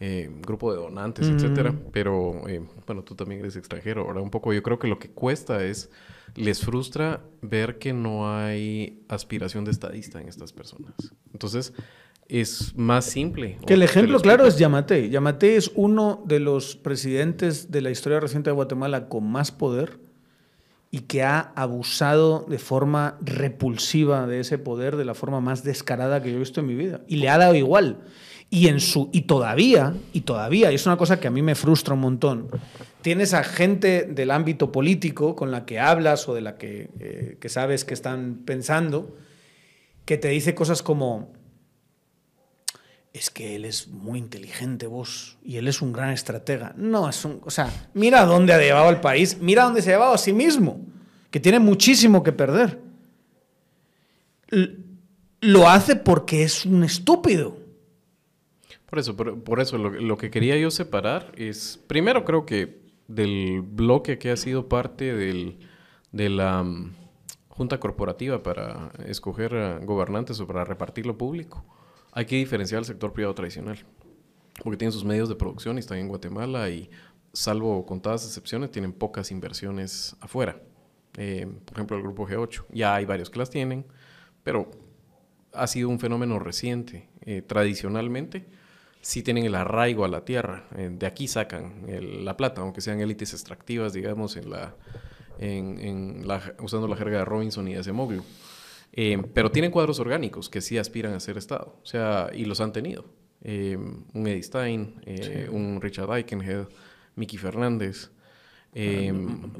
eh, grupo de donantes, Mm. etcétera. Pero, eh, bueno, tú también eres extranjero. Ahora, un poco yo creo que lo que cuesta es, les frustra ver que no hay aspiración de estadista en estas personas. Entonces, es más simple. Que el ejemplo lo claro es Yamate. Yamate es uno de los presidentes de la historia reciente de Guatemala con más poder y que ha abusado de forma repulsiva de ese poder de la forma más descarada que yo he visto en mi vida. Y le ha dado igual. Y, en su, y todavía, y todavía, y es una cosa que a mí me frustra un montón, tienes a gente del ámbito político con la que hablas o de la que, eh, que sabes que están pensando, que te dice cosas como, es que él es muy inteligente vos y él es un gran estratega. No, es un, o sea, mira dónde ha llevado al país, mira dónde se ha llevado a sí mismo, que tiene muchísimo que perder. Lo hace porque es un estúpido. Por eso, por, eso lo, que quería yo separar es, primero creo que del bloque que ha sido parte del, de la mm, Junta Corporativa para escoger gobernantes o para repartir lo público, hay que diferenciar el sector privado tradicional, porque tienen sus medios de producción y están en Guatemala y, salvo contadas excepciones, tienen pocas inversiones afuera. Eh, por ejemplo, el grupo G8. Ya hay varios que las tienen, pero ha sido un fenómeno reciente. Eh, tradicionalmente, sí tienen el arraigo a la tierra. Eh, de aquí sacan la plata, aunque sean élites extractivas, digamos, en la, en, usando la jerga de Robinson y de Semoglu. Eh, pero tienen cuadros orgánicos que sí aspiran a ser Estado, o sea, y los han tenido. Eh, un Eddie Stein, un Richard Eikenhead, Mickey Fernández. Eh,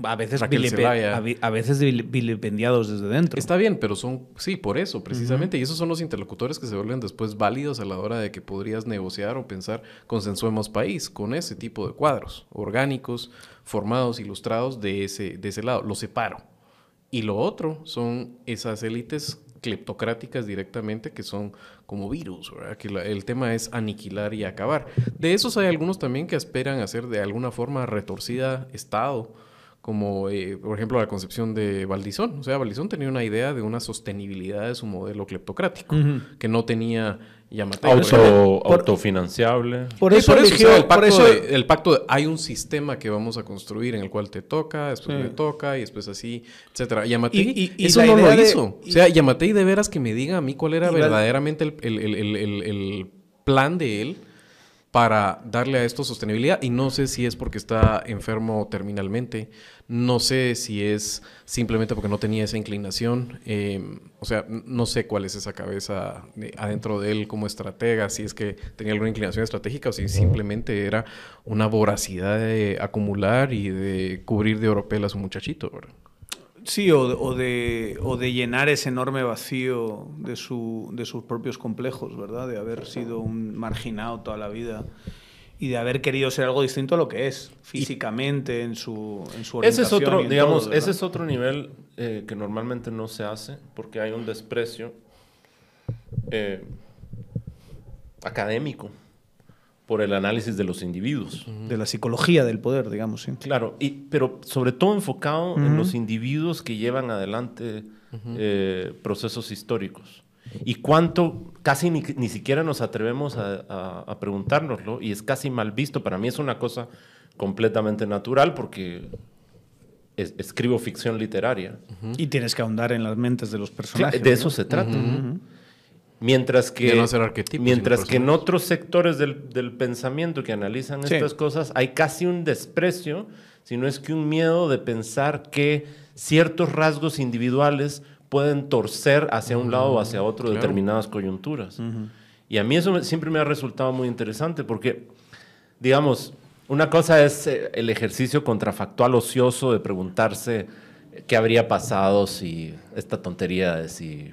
a, veces a, veces vilipendiados desde dentro. Está bien, pero son, sí, por eso, precisamente. Y esos son los interlocutores que se vuelven después válidos a la hora de que podrías negociar o pensar consensuemos país con ese tipo de cuadros orgánicos, formados, ilustrados de ese, de ese lado. Lo separo. Y lo otro son esas élites cleptocráticas directamente que son como virus, que el tema es aniquilar y acabar. De esos hay algunos también que esperan hacer de alguna forma retorcida Estado, como eh, por ejemplo la concepción de Valdizón. O sea, Valdizón tenía una idea de una sostenibilidad de su modelo cleptocrático, que no tenía Auto, autofinanciable. Por eso, el, pacto el pacto hay un sistema que vamos a construir en el cual te toca, después me toca y después así, etcétera. Yamatei eso no lo hizo. o sea, Yamatei de veras que me diga a mí cuál era verdaderamente el plan de él para darle a esto sostenibilidad. Y no sé si es porque está enfermo terminalmente, no sé si es simplemente porque no tenía esa inclinación, em, o sea, no sé cuál es esa cabeza adentro de él como estratega, si es que tenía alguna inclinación estratégica o si simplemente era una voracidad de acumular y de cubrir de oropel a su muchachito. Sí, o, de, o de llenar ese enorme vacío de, su, de sus propios complejos, ¿verdad? De haber sido un marginado toda la vida y de haber querido ser algo distinto a lo que es físicamente en su, en su Ese es otro, digamos, ese es otro nivel eh, que normalmente no se hace porque hay un desprecio eh, académico por el análisis de los individuos. De la psicología del poder, digamos. Sí. Claro, y, pero sobre todo enfocado en los individuos que llevan adelante eh, procesos históricos. Y cuánto, casi ni, ni siquiera nos atrevemos a, a, preguntárnoslo, y es casi mal visto. Para mí es una cosa completamente natural porque escribo ficción literaria. Y tienes que ahondar en las mentes de los personajes. de eso se trata. Mientras que, mientras que en otros sectores del, del pensamiento que analizan estas cosas hay casi un desprecio, si no es que un miedo de pensar que ciertos rasgos individuales pueden torcer hacia un lado o hacia otro determinadas coyunturas. Y a mí eso siempre me ha resultado muy interesante porque, digamos, una cosa es eh, el ejercicio contrafactual ocioso de preguntarse qué habría pasado si esta tontería de si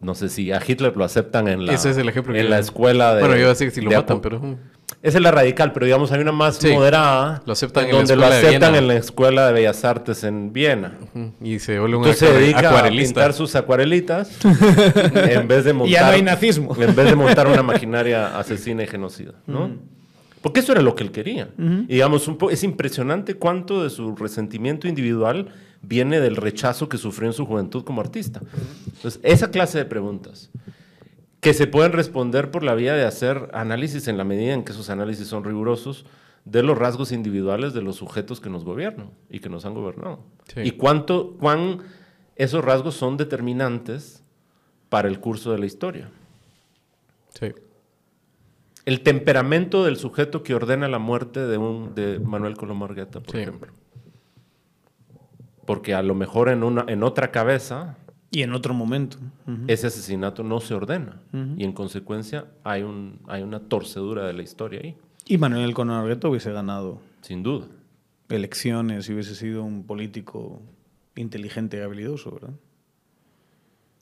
no sé si a Hitler lo aceptan en la, en la escuela de. Bueno, yo iba a decir si lo matan, pero. Esa es la radical, pero digamos hay una más moderada. Lo aceptan en, donde lo aceptan en la Escuela de Bellas Artes en Viena. Y se vuelve un Entonces se dedica a pintar sus acuarelitas en vez de montar. ya no hay nazismo. En vez de montar una maquinaria asesina y genocida, ¿no? Porque eso era lo que él quería. y digamos, un es impresionante cuánto de su resentimiento individual viene del rechazo que sufrió en su juventud como artista. Entonces, esa clase de preguntas que se pueden responder por la vía de hacer análisis en la medida en que esos análisis son rigurosos de los rasgos individuales de los sujetos que nos gobiernan y que nos han gobernado. Y cuánto, cuán esos rasgos son determinantes para el curso de la historia. Sí. El temperamento del sujeto que ordena la muerte de, un, de Manuel Colomar por ejemplo. Porque a lo mejor en, una, en otra cabeza Y en otro momento. Ese asesinato no se ordena. Y en consecuencia hay, un, hay una torcedura de la historia ahí, Y Manuel Conargueto hubiese ganado sin duda. elecciones y hubiese sido un político inteligente y habilidoso, ¿verdad?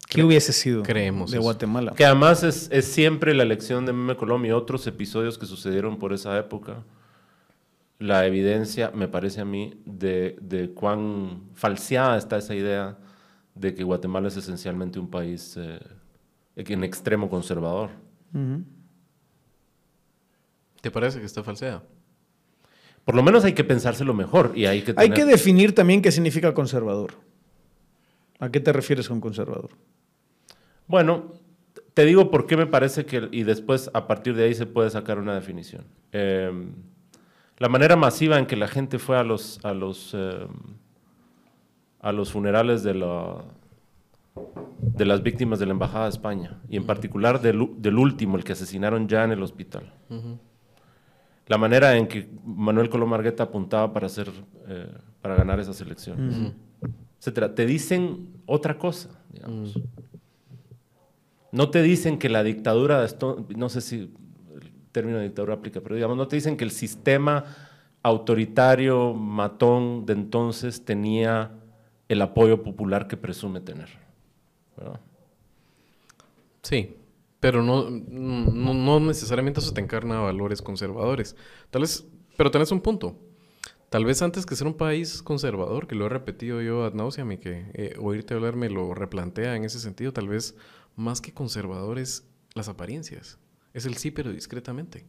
¿Qué hubiese sido creemos de eso. Guatemala? Que además es, es siempre la elección de Meme Colombia y otros episodios que sucedieron por esa época. La evidencia, me parece a mí, de, de cuán falseada está esa idea de que Guatemala es esencialmente un país eh, en extremo conservador. ¿Te parece que está falseada? Por lo menos hay que pensárselo mejor y hay que Hay que definir también qué significa conservador. ¿A qué te refieres con conservador? Bueno, te digo por qué me parece que, y después a partir de ahí se puede sacar una definición. Eh, la manera masiva en que la gente fue a los, a los, eh, a los funerales de, la, de las víctimas de la Embajada de España, y en particular del, del último, el que asesinaron ya en el hospital. La manera en que Manuel Coloma Argueta apuntaba para, hacer, eh, para ganar esas elecciones, etcétera. Te dicen otra cosa, digamos. No te dicen que la dictadura, de esto, no sé si término de dictadura aplica, pero digamos, no te dicen que el sistema autoritario, matón de entonces tenía el apoyo popular que presume tener. Sí, pero no, no, no necesariamente eso te encarna valores conservadores. Tal vez, pero tenés un punto. Tal vez antes que ser un país conservador, que lo he repetido yo ad nauseam y que eh, oírte hablar me lo replantea en ese sentido, tal vez más que conservador es las apariencias. Es el sí, pero discretamente.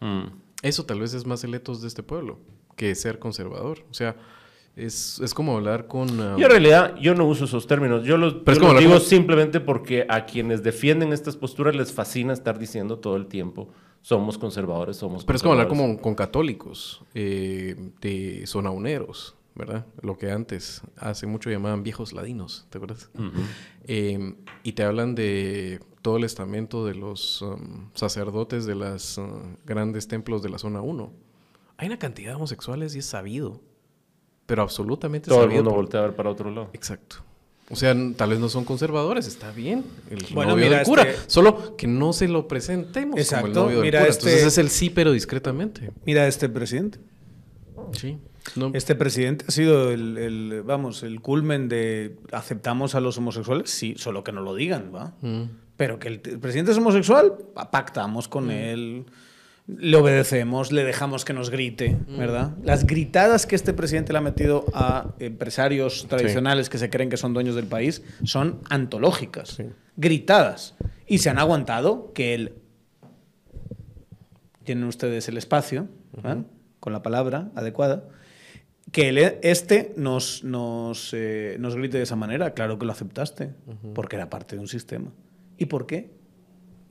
Mm. Eso tal vez es más el etos de este pueblo que ser conservador. O sea, es, es como hablar con... ah, Y en realidad yo no uso esos términos, yo los, Pero yo como los digo simplemente porque a quienes defienden estas posturas les fascina estar diciendo todo el tiempo, somos conservadores, somos Pero es como hablar conservadores". como, con católicos, eh, de zonauneros, ¿verdad? Lo que antes, hace mucho llamaban viejos ladinos, ¿te acuerdas? Eh, y te hablan de todo el estamento de los um, sacerdotes de los grandes templos de la zona 1. Hay una cantidad de homosexuales y es sabido, pero absolutamente Todo el sabido. mundo por- voltea a ver para otro lado. Exacto. O sea, tal vez no son conservadores, está bien. El Bueno, novio mira, del cura. este- Solo que no se lo presentemos Exacto, como el novio del mira, cura. este- Entonces es el sí, pero discretamente. Mira este presidente. Sí. No, Este presidente ha sido el, el, vamos, el culmen de aceptamos a los homosexuales, sí, solo que no lo digan, ¿va? Mm. Pero que el, presidente es homosexual, pa- pactamos con él, le obedecemos, le dejamos que nos grite, ¿verdad? Las gritadas que este presidente le ha metido a empresarios tradicionales que se creen que son dueños del país son antológicas. Sí. Gritadas. Y se han aguantado que él... Tienen ustedes el espacio, con la palabra adecuada. Que el, este nos, nos, eh, nos grite de esa manera, claro que lo aceptaste, porque era parte de un sistema. ¿Y por qué?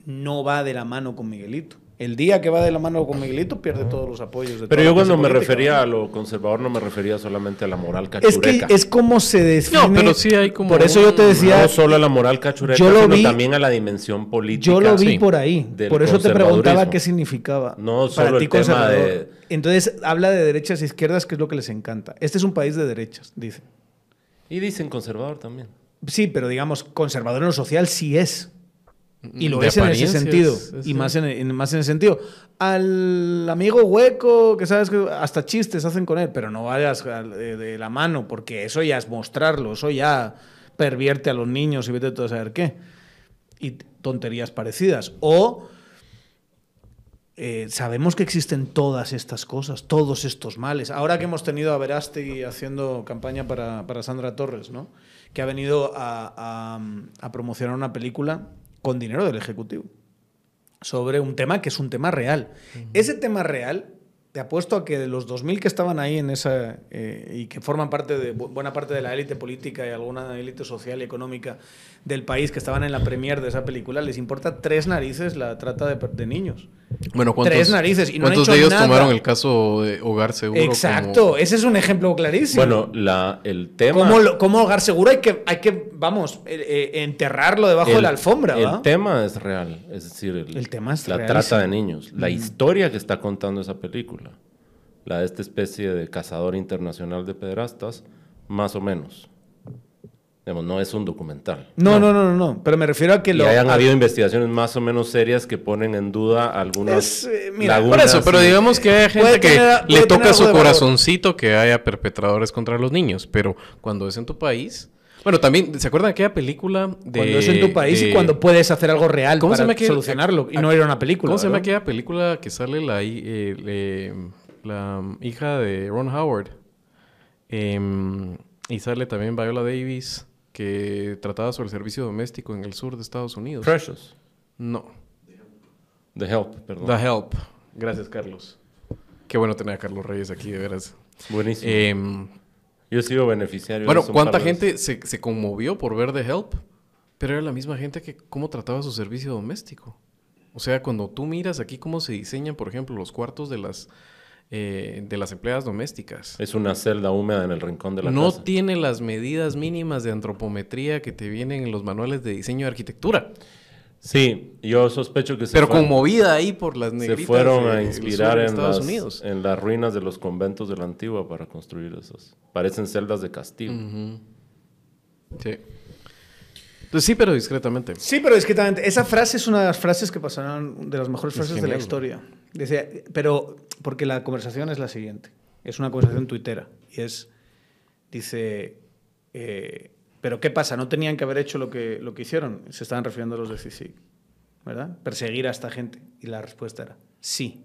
No va de la mano con Miguelito. El día que va de la mano con Miguelito pierde todos los apoyos de Pero yo cuando me política, refería ¿no? a lo conservador no me refería solamente a la moral Es cachureca. que es como se define. No, pero sí hay como Por eso yo te decía. no solo a la moral cachureca, yo lo sino vi- también a la dimensión política. Yo lo vi sí, por ahí. Por eso te preguntaba qué significaba. No para solo ti el tema conservador. de- Entonces habla de derechas e izquierdas, que es lo que les encanta. Este es un país de derechas, dice. Y dicen conservador también. Sí, pero digamos, conservador en lo social sí es. Y lo es en ese sentido. y más en, en- más en ese sentido. Al amigo hueco, que sabes que hasta chistes hacen con él, pero no vayas de, de la mano, porque eso ya es mostrarlo, eso ya pervierte a los niños y vete a saber qué. Y tonterías parecidas. O eh, sabemos que existen todas estas cosas, todos estos males. Ahora que hemos tenido a Verástegui haciendo campaña para, para Sandra Torres, ¿no? que ha venido a, a- a promocionar una película con dinero del Ejecutivo sobre un tema que es un tema real. Ese tema real, te apuesto a que de los 2.000 que estaban ahí en esa eh, y que forman parte de bu- buena parte de la élite política y alguna élite social y económica del país que estaban en la premier de esa película, les importa tres narices la trata de, per- de niños. Bueno, ¿cuántos, Tres narices y no han ¿cuántos hecho de ellos nada. tomaron el caso de Hogar Seguro? Exacto, como- ese es un ejemplo clarísimo. Bueno, la, el tema... ¿Cómo, lo- cómo hogar seguro hay que, hay que vamos, eh, eh, enterrarlo debajo de la alfombra? ¿va? El tema es real, es decir, el, El tema es la realísimo. trata de niños, la historia que está contando esa película, la de esta especie de cazador internacional de pederastas, más o menos. Digamos, no es un documental. No, no, no, no, no. Pero me refiero a que Y lo. hayan habido investigaciones más o menos serias que ponen en duda algunas Es, eh, mira, Por lagunas eso, pero digamos que hay gente que tener- le toca su corazoncito que haya perpetradores contra los niños, pero cuando es en tu país... Bueno, también, ¿se acuerdan de aquella película de... Cuando es en tu país de- y cuando puedes hacer algo real ¿Cómo se para solucionarlo y no aqu- ir a una película. ¿Cómo se llama ¿verdad? aquella película que sale la, eh, la hija de Ron Howard? Em, y sale también Viola Davis, que trataba sobre el servicio doméstico en el sur de Estados Unidos. Precious. No. The Help, perdón. The Help. Gracias, Carlos. Qué bueno tener a Carlos Reyes aquí, de veras. Buenísimo. Em, Yo he sido beneficiario. bueno, de eso un ¿cuánta gente se, se conmovió por ver The Help? Pero era la misma gente que cómo trataba su servicio doméstico. O sea, cuando tú miras aquí cómo se diseñan, por ejemplo, los cuartos de las, eh, de las empleadas domésticas. Es una celda húmeda en el rincón de la No casa. tiene las medidas mínimas de antropometría que te vienen en los manuales de diseño de arquitectura. Sí, yo sospecho que se, Pero fueron- conmovida ahí por las se negritas fueron de- a inspirar en Estados las, Unidos. en las ruinas de los conventos de la antigua para construir esos. Parecen celdas de castigo. Sí. Entonces sí, pero discretamente. Sí, pero discretamente. Esa frase es una de las frases que pasarán, de las mejores Es frases de la historia. Dice, pero, porque la conversación es la siguiente. Es una conversación tuitera. Y es, dice, eh, pero ¿qué pasa? ¿No tenían que haber hecho lo que, lo que hicieron? Se estaban refiriendo a los de CICIG, ¿verdad? Perseguir a esta gente. Y la respuesta era, sí,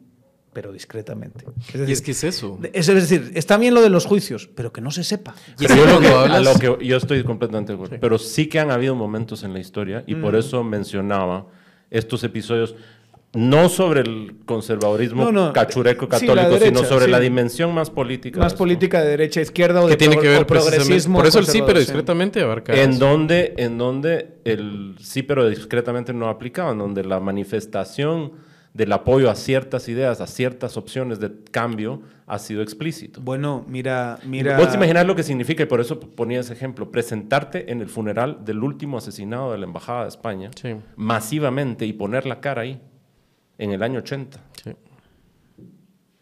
pero discretamente. Es Y decir, es que es eso. es decir, está bien lo de los juicios, pero que no se sepa. Y Pero es yo lo que- a lo que yo estoy completamente de acuerdo. Pero sí que han habido momentos en la historia y por eso mencionaba estos episodios no sobre el conservadurismo No, no. cachureco Sí, católico, derecha, sino sobre sí. la dimensión más política. Más de política de derecha, izquierda o de que tiene pro- que ver progresismo. Por eso el sí, pero discretamente abarca En eso. donde, en donde el sí, pero discretamente no aplicaba, en donde la manifestación del apoyo a ciertas ideas, a ciertas opciones de cambio, ha sido explícito. Bueno, mira, mira. Vos te imaginas lo que significa, y por eso ponía ese ejemplo, presentarte en el funeral del último asesinado de la Embajada de España, Sí. masivamente, y poner la cara ahí, en el año 80. Sí.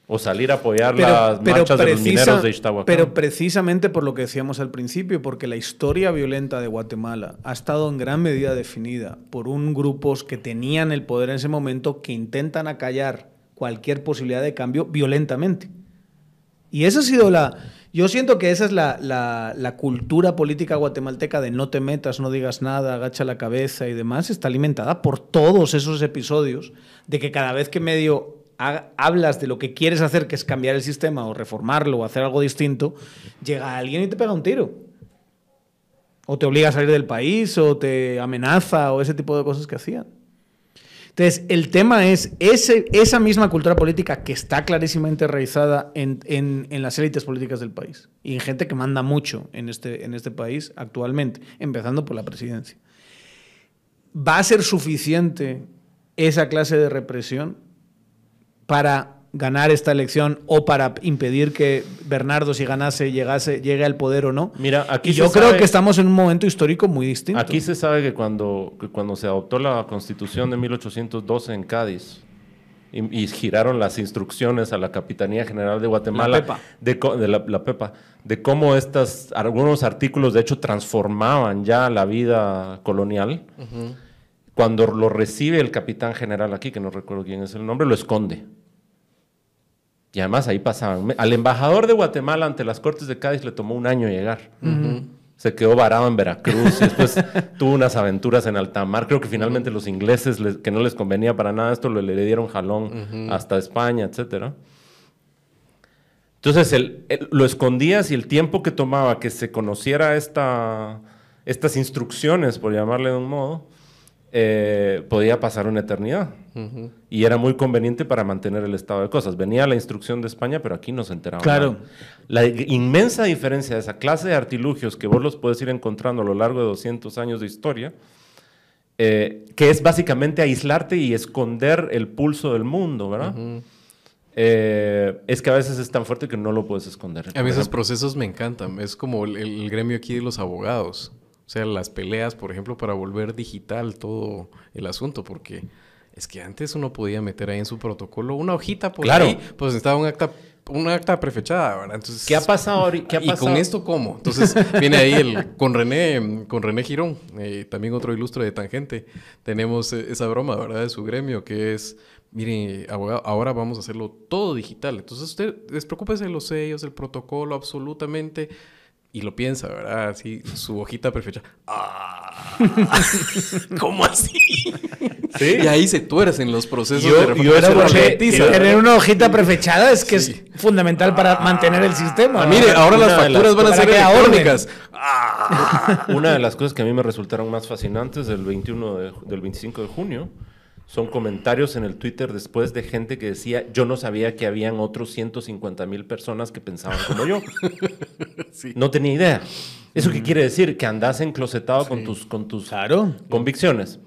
O salir a apoyar las marchas de los mineros de Ixtahuacán. pero precisamente por lo que decíamos al principio, porque la historia violenta de Guatemala ha estado en gran medida definida por un grupos que tenían el poder en ese momento que intentan acallar cualquier posibilidad de cambio violentamente. Y esa ha sido la... Yo siento que esa es la, cultura política guatemalteca de no te metas, no digas nada, agacha la cabeza y demás, está alimentada por todos esos episodios de que cada vez que medio ha- hablas de lo que quieres hacer, que es cambiar el sistema o reformarlo o hacer algo distinto, llega alguien y te pega un tiro. O te obliga a salir del país, o te amenaza, o ese tipo de cosas que hacían. Entonces, el tema es ese, esa misma cultura política que está clarísimamente en, en- en las élites políticas del país y en gente que manda mucho en este, en este país actualmente, empezando por la presidencia. ¿Va a ser suficiente esa clase de represión para ganar esta elección o para impedir que Bernardo, si ganase, llegase, llegue al poder o no? Mira, aquí y yo creo sabe- que estamos en un momento histórico muy distinto. Aquí se sabe que cuando, que cuando se adoptó la constitución de 1812 en Cádiz y, y giraron las instrucciones a la Capitanía General de Guatemala, La PEPA. De, co- de la, la PEPA, de cómo estas, algunos artículos de hecho transformaban ya la vida colonial, cuando lo recibe el capitán general aquí, que no recuerdo quién es el nombre, lo esconde. Y además ahí pasaban. Al embajador de Guatemala ante las Cortes de Cádiz le tomó un año llegar. Se quedó varado en Veracruz y después tuvo unas aventuras en alta mar. Creo que finalmente los ingleses, les- que no les convenía para nada esto, le dieron jalón hasta España, etcétera. Entonces el- el- lo escondías y el tiempo que tomaba que se conociera esta, estas instrucciones, por llamarle de un modo, eh, podía pasar una eternidad. Y era muy conveniente para mantener el estado de cosas. Venía la instrucción de España, pero aquí no se enteraba. Claro. nada. La inmensa diferencia de esa clase de artilugios que vos los puedes ir encontrando a lo largo de 200 años de historia, eh, que es básicamente aislarte y esconder el pulso del mundo, ¿verdad? Eh, es que a veces es tan fuerte que no lo puedes esconder. A mí esos procesos me encantan. Es como el, el gremio aquí de los abogados. O sea, las peleas, por ejemplo, para volver digital todo el asunto, porque es que antes uno podía meter ahí en su protocolo una hojita por Claro. ahí, pues necesitaba un acta una acta prefechada, ¿verdad? Entonces, ¿Qué ha pasado ahorita? ¿Y con esto cómo? Entonces viene ahí el, con René, con René Girón, eh, también otro ilustre de Tangente. Tenemos eh, esa broma, ¿verdad? De su gremio, que es, miren, abogado, ahora vamos a hacerlo todo digital. Entonces usted despreocúpese de los sellos, del protocolo, absolutamente y lo piensa, ¿verdad? Así, su hojita perfecta. ¡Ah! ¿Cómo así? ¿Sí? Y ahí se tuercen los procesos yo, de yo era Tener una hojita prefechada es que es fundamental para mantener el sistema. Ah, mire, ahora las facturas van a ser electrónicas. Una de las cosas que a mí me resultaron más fascinantes del 21 del 25 de junio son comentarios en el Twitter después de gente que decía, yo no sabía que habían otros 150 mil personas que pensaban como yo. No tenía idea. ¿Eso qué quiere decir? Que andas enclosetado con tus, con tus convicciones.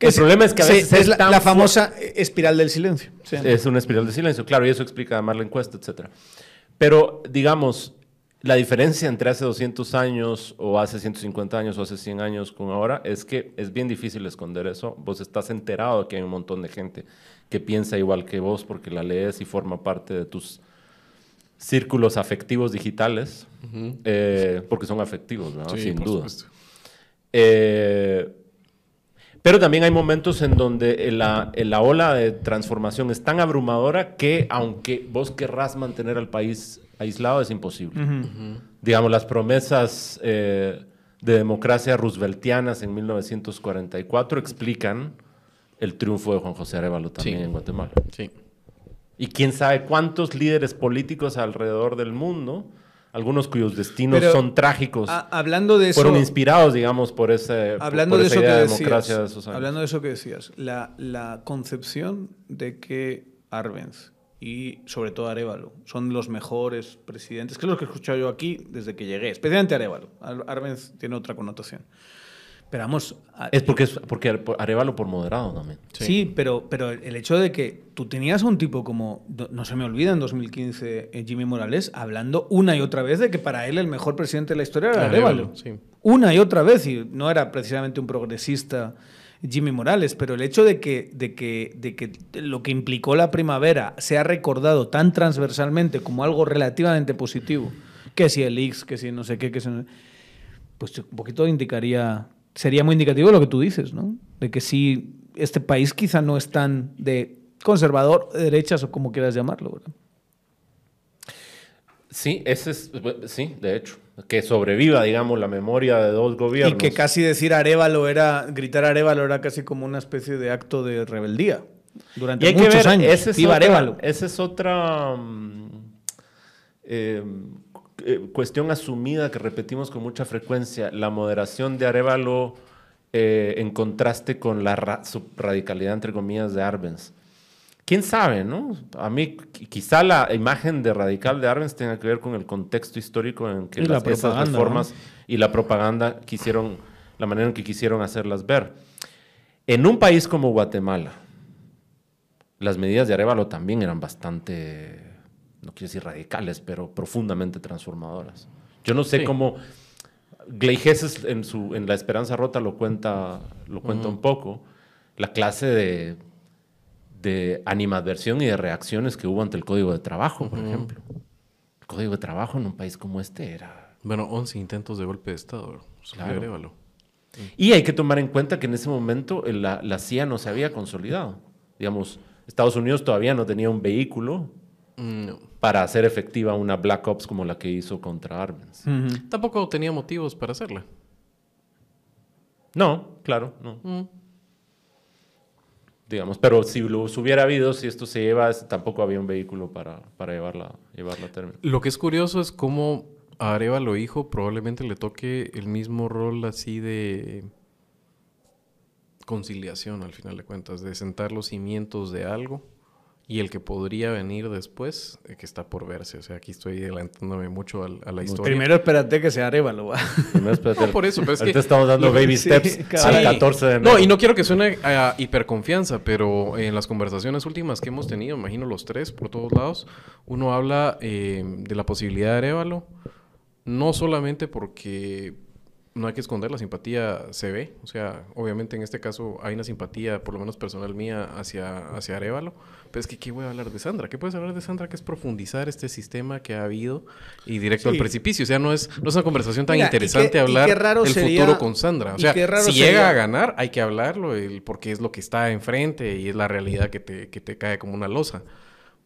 El problema es que a veces es, la, famosa espiral del silencio. Es una espiral del silencio, claro, y eso explica además la encuesta, etc. Pero, digamos, la diferencia entre hace 200 años o hace 150 años o hace 100 años con ahora es que es bien difícil esconder eso. Vos estás enterado de que hay un montón de gente que piensa igual que vos porque la lees y forma parte de tus círculos afectivos digitales, eh, porque son afectivos, sin duda. Eh, pero también hay momentos en donde la, la, ola de transformación es tan abrumadora que aunque vos querrás mantener al país aislado es imposible. Digamos, las promesas eh, de democracia rooseveltianas en 1944 explican el triunfo de Juan José Arevalo también en Guatemala. Sí. Y quién sabe cuántos líderes políticos alrededor del mundo, algunos cuyos destinos son trágicos, hablando de fueron inspirados, digamos, por, ese, hablando de eso que democracia de esos años. Hablando de eso que decías, la, la concepción de que Arbenz y sobre todo Arevalo. Son los mejores presidentes, que es lo que he escuchado yo aquí desde que llegué, especialmente Arevalo. Arbenz tiene otra connotación. Pero vamos... es porque, es porque Arevalo por moderado también. Sí, pero, pero el hecho de que tú tenías a un tipo como, no se me olvida, en 2015, eh, Jimmy Morales, hablando una y otra vez de que para él el mejor presidente de la historia era Arevalo. Una y otra vez, y no era precisamente un progresista Jimmy Morales, pero el hecho de que, de que, de que lo que implicó la primavera sea recordado tan transversalmente como algo relativamente positivo, que si el X, que si no sé qué, que si pues un poquito indicaría, sería muy indicativo lo que tú dices, ¿no? De que si este país quizá no es tan de conservador, de derechas o como quieras llamarlo, ¿verdad? Sí, ese es, sí, de hecho que sobreviva, digamos, la memoria de dos gobiernos. Y que casi decir Arevalo era, gritar Arevalo era casi como una especie de acto de rebeldía. Durante muchos años. Ese es otra, Esa es otra mm, eh, eh, cuestión asumida que repetimos con mucha frecuencia. La moderación de Arevalo eh, en contraste con la radicalidad, entre comillas, de Arbenz quién sabe, ¿no? A mí quizá la imagen de radical de Arbenz tenga que ver con el contexto histórico en que las, esas reformas y la propaganda quisieron, la manera en que quisieron hacerlas ver. En un país como Guatemala, las medidas de Arevalo también eran bastante, no quiero decir radicales, pero profundamente transformadoras. Yo no sé cómo Gleijeses en, su, en La Esperanza Rota lo cuenta, lo cuenta un poco, la clase de de animadversión y de reacciones que hubo ante el Código de Trabajo, por ejemplo. El Código de Trabajo en un país como este era... Bueno, 11 intentos de golpe de Estado. Claro. Y hay que tomar en cuenta que en ese momento la, la, CIA no se había consolidado. Digamos, Estados Unidos todavía no tenía un vehículo mm, para hacer efectiva una Black Ops como la que hizo contra Arbenz. Tampoco tenía motivos para hacerla. No, claro, no. Mm digamos, pero si lo hubiera habido, si esto se lleva, tampoco había un vehículo para, para llevarla, llevarla a término. Lo que es curioso es cómo a Arevalo hijo probablemente le toque el mismo rol así de conciliación al final de cuentas, de sentar los cimientos de algo y el que podría venir después, eh, que está por verse. O sea, aquí estoy adelantándome mucho a, la historia. Primero espérate que sea Arevalo. Primero espérate. No, por eso, pero es que... estamos dando baby steps al 14 de enero. No, y no quiero que suene a hiperconfianza, pero en las conversaciones últimas que hemos tenido, imagino los tres por todos lados, uno habla eh, de la posibilidad de Arevalo, no solamente porque no hay que esconder, la simpatía se ve. O sea, obviamente en este caso hay una simpatía, por lo menos personal mía, hacia, hacia Arevalo. Pero es que, ¿qué voy a hablar de Sandra? ¿Qué puedes hablar de Sandra? Que es profundizar este sistema que ha habido y directo al precipicio. O sea, no es, no es una conversación tan interesante hablar del futuro con Sandra. O sea, si llega a ganar, hay que hablarlo el, porque es lo que está enfrente y es la realidad que te, que te cae como una losa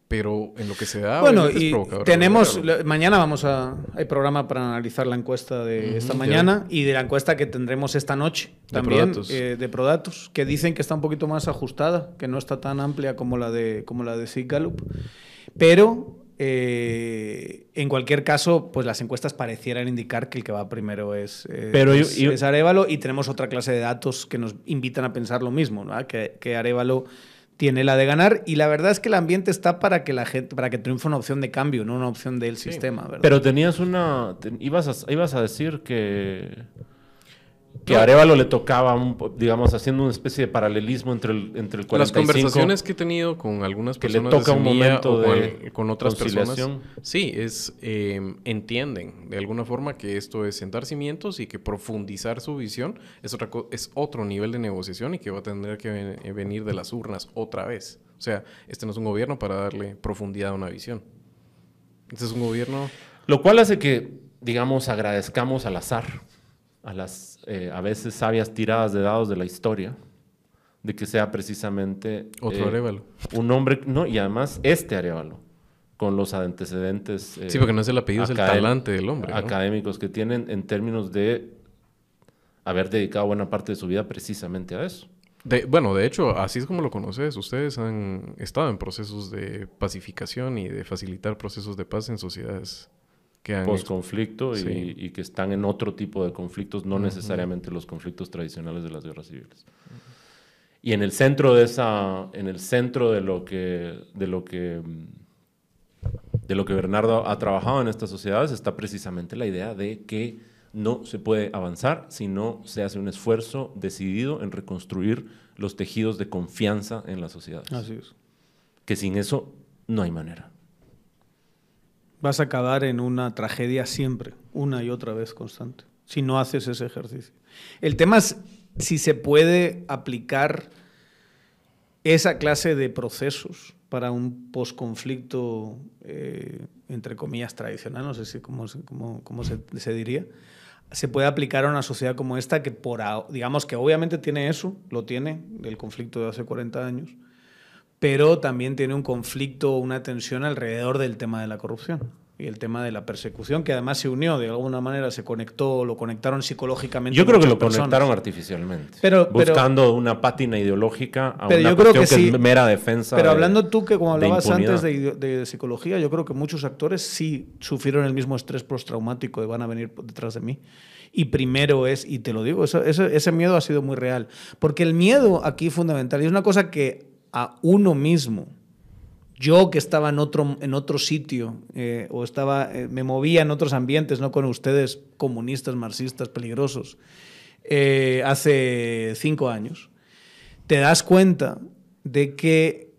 pero en lo que se da bueno y tenemos mañana vamos a hay programa para analizar la encuesta de esta mañana y de la encuesta que tendremos esta noche también eh, de Prodatos que dicen que está un poquito más ajustada que no está tan amplia como la de como la de Gallup pero eh, en cualquier caso, pues las encuestas parecieran indicar que el que va primero es, es, Arevalo y tenemos otra clase de datos que nos invitan a pensar lo mismo, ¿no? que, que Arevalo tiene la de ganar y la verdad es que el ambiente está para que la gente para que triunfe una opción de cambio, no una opción del sistema, ¿verdad? Pero tenías una ibas ibas a decir que que a Arevalo le tocaba, digamos, haciendo una especie de paralelismo entre el, entre el 45... Las conversaciones que he tenido con algunas personas que le toca un momento de con, otras personas, sí, es em, entienden de alguna forma que esto es sentar cimientos y que profundizar su visión es, otra es otro nivel de negociación y que va a tener que eh, venir de las urnas otra vez. O sea, este no es un gobierno para darle profundidad a una visión. Este es un gobierno... Lo cual hace que, digamos, agradezcamos al azar a las eh, a veces sabias tiradas de dados de la historia, de que sea precisamente... Otro eh, Arevalo. Un hombre, no, y además este Arevalo, con los antecedentes... Eh, sí, porque no es el apellido, es el talante del hombre. Académicos que tienen en términos de haber dedicado buena parte de su vida precisamente a eso. bueno, de hecho, así es como lo conoces. Ustedes han estado en procesos de pacificación y de facilitar procesos de paz en sociedades post-conflicto y, que están en otro tipo de conflictos, no necesariamente los conflictos tradicionales de las guerras civiles. Y en el centro de esa, en el centro de lo que, de lo que, de lo que Bernardo ha trabajado en estas sociedades está precisamente la idea de que no se puede avanzar si no se hace un esfuerzo decidido en reconstruir los tejidos de confianza en la sociedad. Así es. Que sin eso no hay manera vas a acabar en una tragedia siempre, una y otra vez constante, si no haces ese ejercicio. El tema es si se puede aplicar esa clase de procesos para un posconflicto, eh, entre comillas, tradicional, no sé si cómo, cómo, se, se, diría, se puede aplicar a una sociedad como esta que, por, digamos que obviamente tiene eso, lo tiene, el conflicto de hace 40 años, pero también tiene un conflicto, una tensión alrededor del tema de la corrupción y el tema de la persecución, que además se unió, de alguna manera se conectó, lo conectaron psicológicamente. Yo creo que lo conectaron artificialmente, pero, buscando una pátina ideológica a una yo creo que, es mera defensa. Pero hablando tú que como hablabas antes de, psicología, yo creo que muchos actores sí sufrieron el mismo estrés postraumático de van a venir detrás de mí. Y primero es, y te lo digo, eso, ese miedo ha sido muy real, porque el miedo aquí fundamental, y es una cosa que a uno mismo, yo que estaba en otro, en otro sitio eh, o estaba, eh, me movía en otros ambientes, no con ustedes comunistas, marxistas, peligrosos, eh, hace cinco años, te das cuenta de que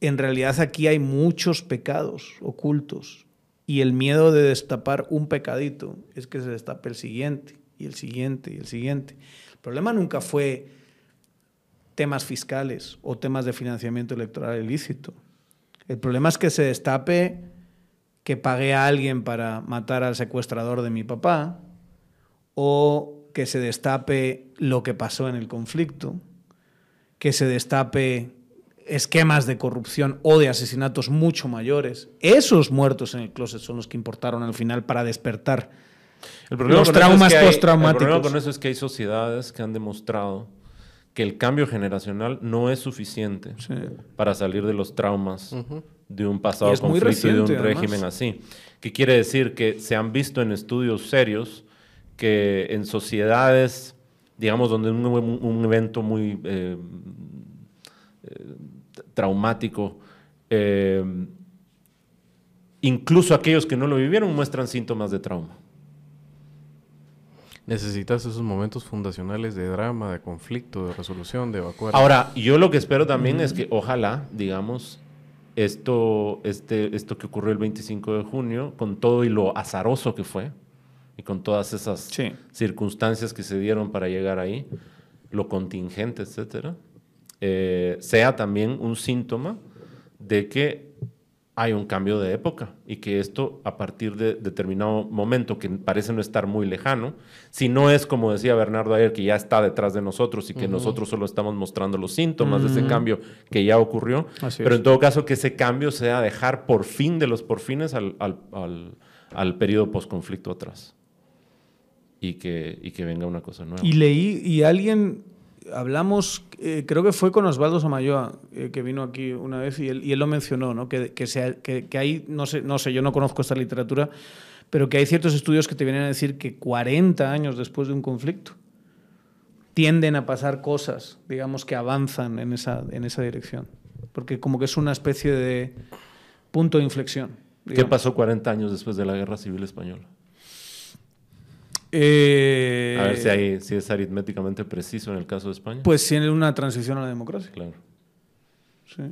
en realidad aquí hay muchos pecados ocultos y el miedo de destapar un pecadito es que se destape el siguiente y el siguiente y el siguiente. El problema nunca fue temas fiscales o temas de financiamiento electoral ilícito. El problema es que se destape que pagué a alguien para matar al secuestrador de mi papá o que se destape lo que pasó en el conflicto, que se destape esquemas de corrupción o de asesinatos mucho mayores. Esos muertos en el closet son los que importaron al final para despertar los traumas postraumáticos. El problema con eso es que hay sociedades que han demostrado que el cambio generacional no es suficiente para salir de los traumas de un pasado conflicto y de un régimen así. ¿Qué quiere decir? Que se han visto en estudios serios que en sociedades, digamos, donde un, un evento muy eh, eh, traumático, eh, incluso aquellos que no lo vivieron muestran síntomas de trauma. Necesitas esos momentos fundacionales de drama, de conflicto, de resolución, de evacuar. Ahora, yo lo que espero también es que ojalá, digamos, esto, este, esto que ocurrió el 25 de junio, con todo y lo azaroso que fue, y con todas esas circunstancias que se dieron para llegar ahí, lo contingente, etcétera, eh, sea también un síntoma de que hay un cambio de época y que esto a partir de determinado momento que parece no estar muy lejano, si no es como decía Bernardo ayer que ya está detrás de nosotros y que nosotros solo estamos mostrando los síntomas de ese cambio que ya ocurrió, pero en todo caso que ese cambio sea dejar por fin de los porfines al, al, al, al periodo posconflicto atrás y que, y que venga una cosa nueva. Y leí, y alguien hablamos, eh, creo que fue con Osvaldo Samayoa, eh, que vino aquí una vez y él, y él lo mencionó, ¿no? que, que, sea, que, que, hay, no sé, no sé, yo no conozco esta literatura, pero que hay ciertos estudios que te vienen a decir que 40 años después de un conflicto tienden a pasar cosas, digamos, que avanzan en esa, en esa dirección. Porque como que es una especie de punto de inflexión. Digamos. ¿Qué pasó 40 años después de la Guerra Civil Española? Eh, a ver si, hay, si es aritméticamente preciso en el caso de España. Pues tiene una transición a la democracia. Claro. Sí.